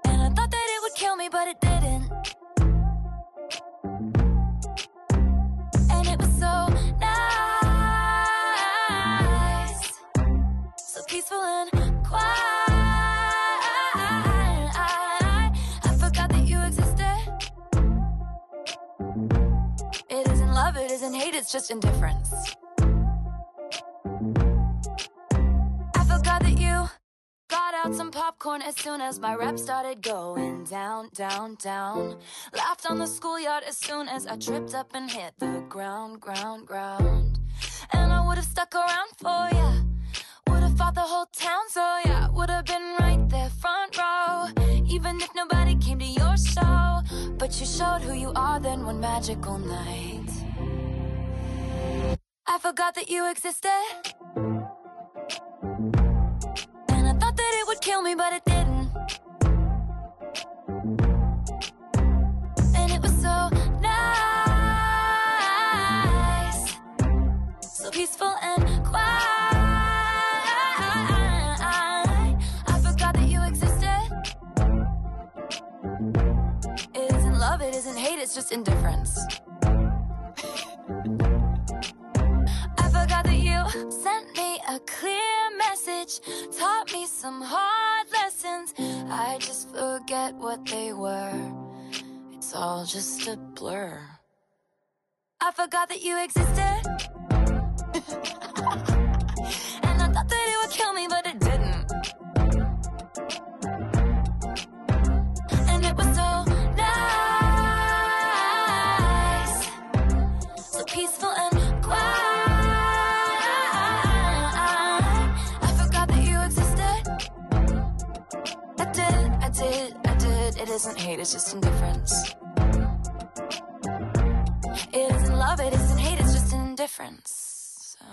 And I thought that it would kill me, but it didn't. And it was so nice, so peaceful and quiet. Hate, it's just indifference. I forgot that you Got out some popcorn as soon as my rep started going down, down, down. Laughed on the schoolyard as soon as I tripped up and hit the ground, ground, ground. And I would have stuck around for ya. Would have fought the whole town, so yeah, would have been right there front row. Even if nobody came to your show. But you showed who you are then one magical night. I forgot that you existed. And I thought that it would kill me, but it didn't. And it was so nice, so peaceful and quiet. I forgot that you existed. It isn't love, it isn't hate, it's just indifference. Clear message, taught me some hard lessons. I just forget what they were. It's all just a blur. I forgot that you existed. isn't hate, it's just indifference. It isn't love, it isn't hate, it's just indifference. So.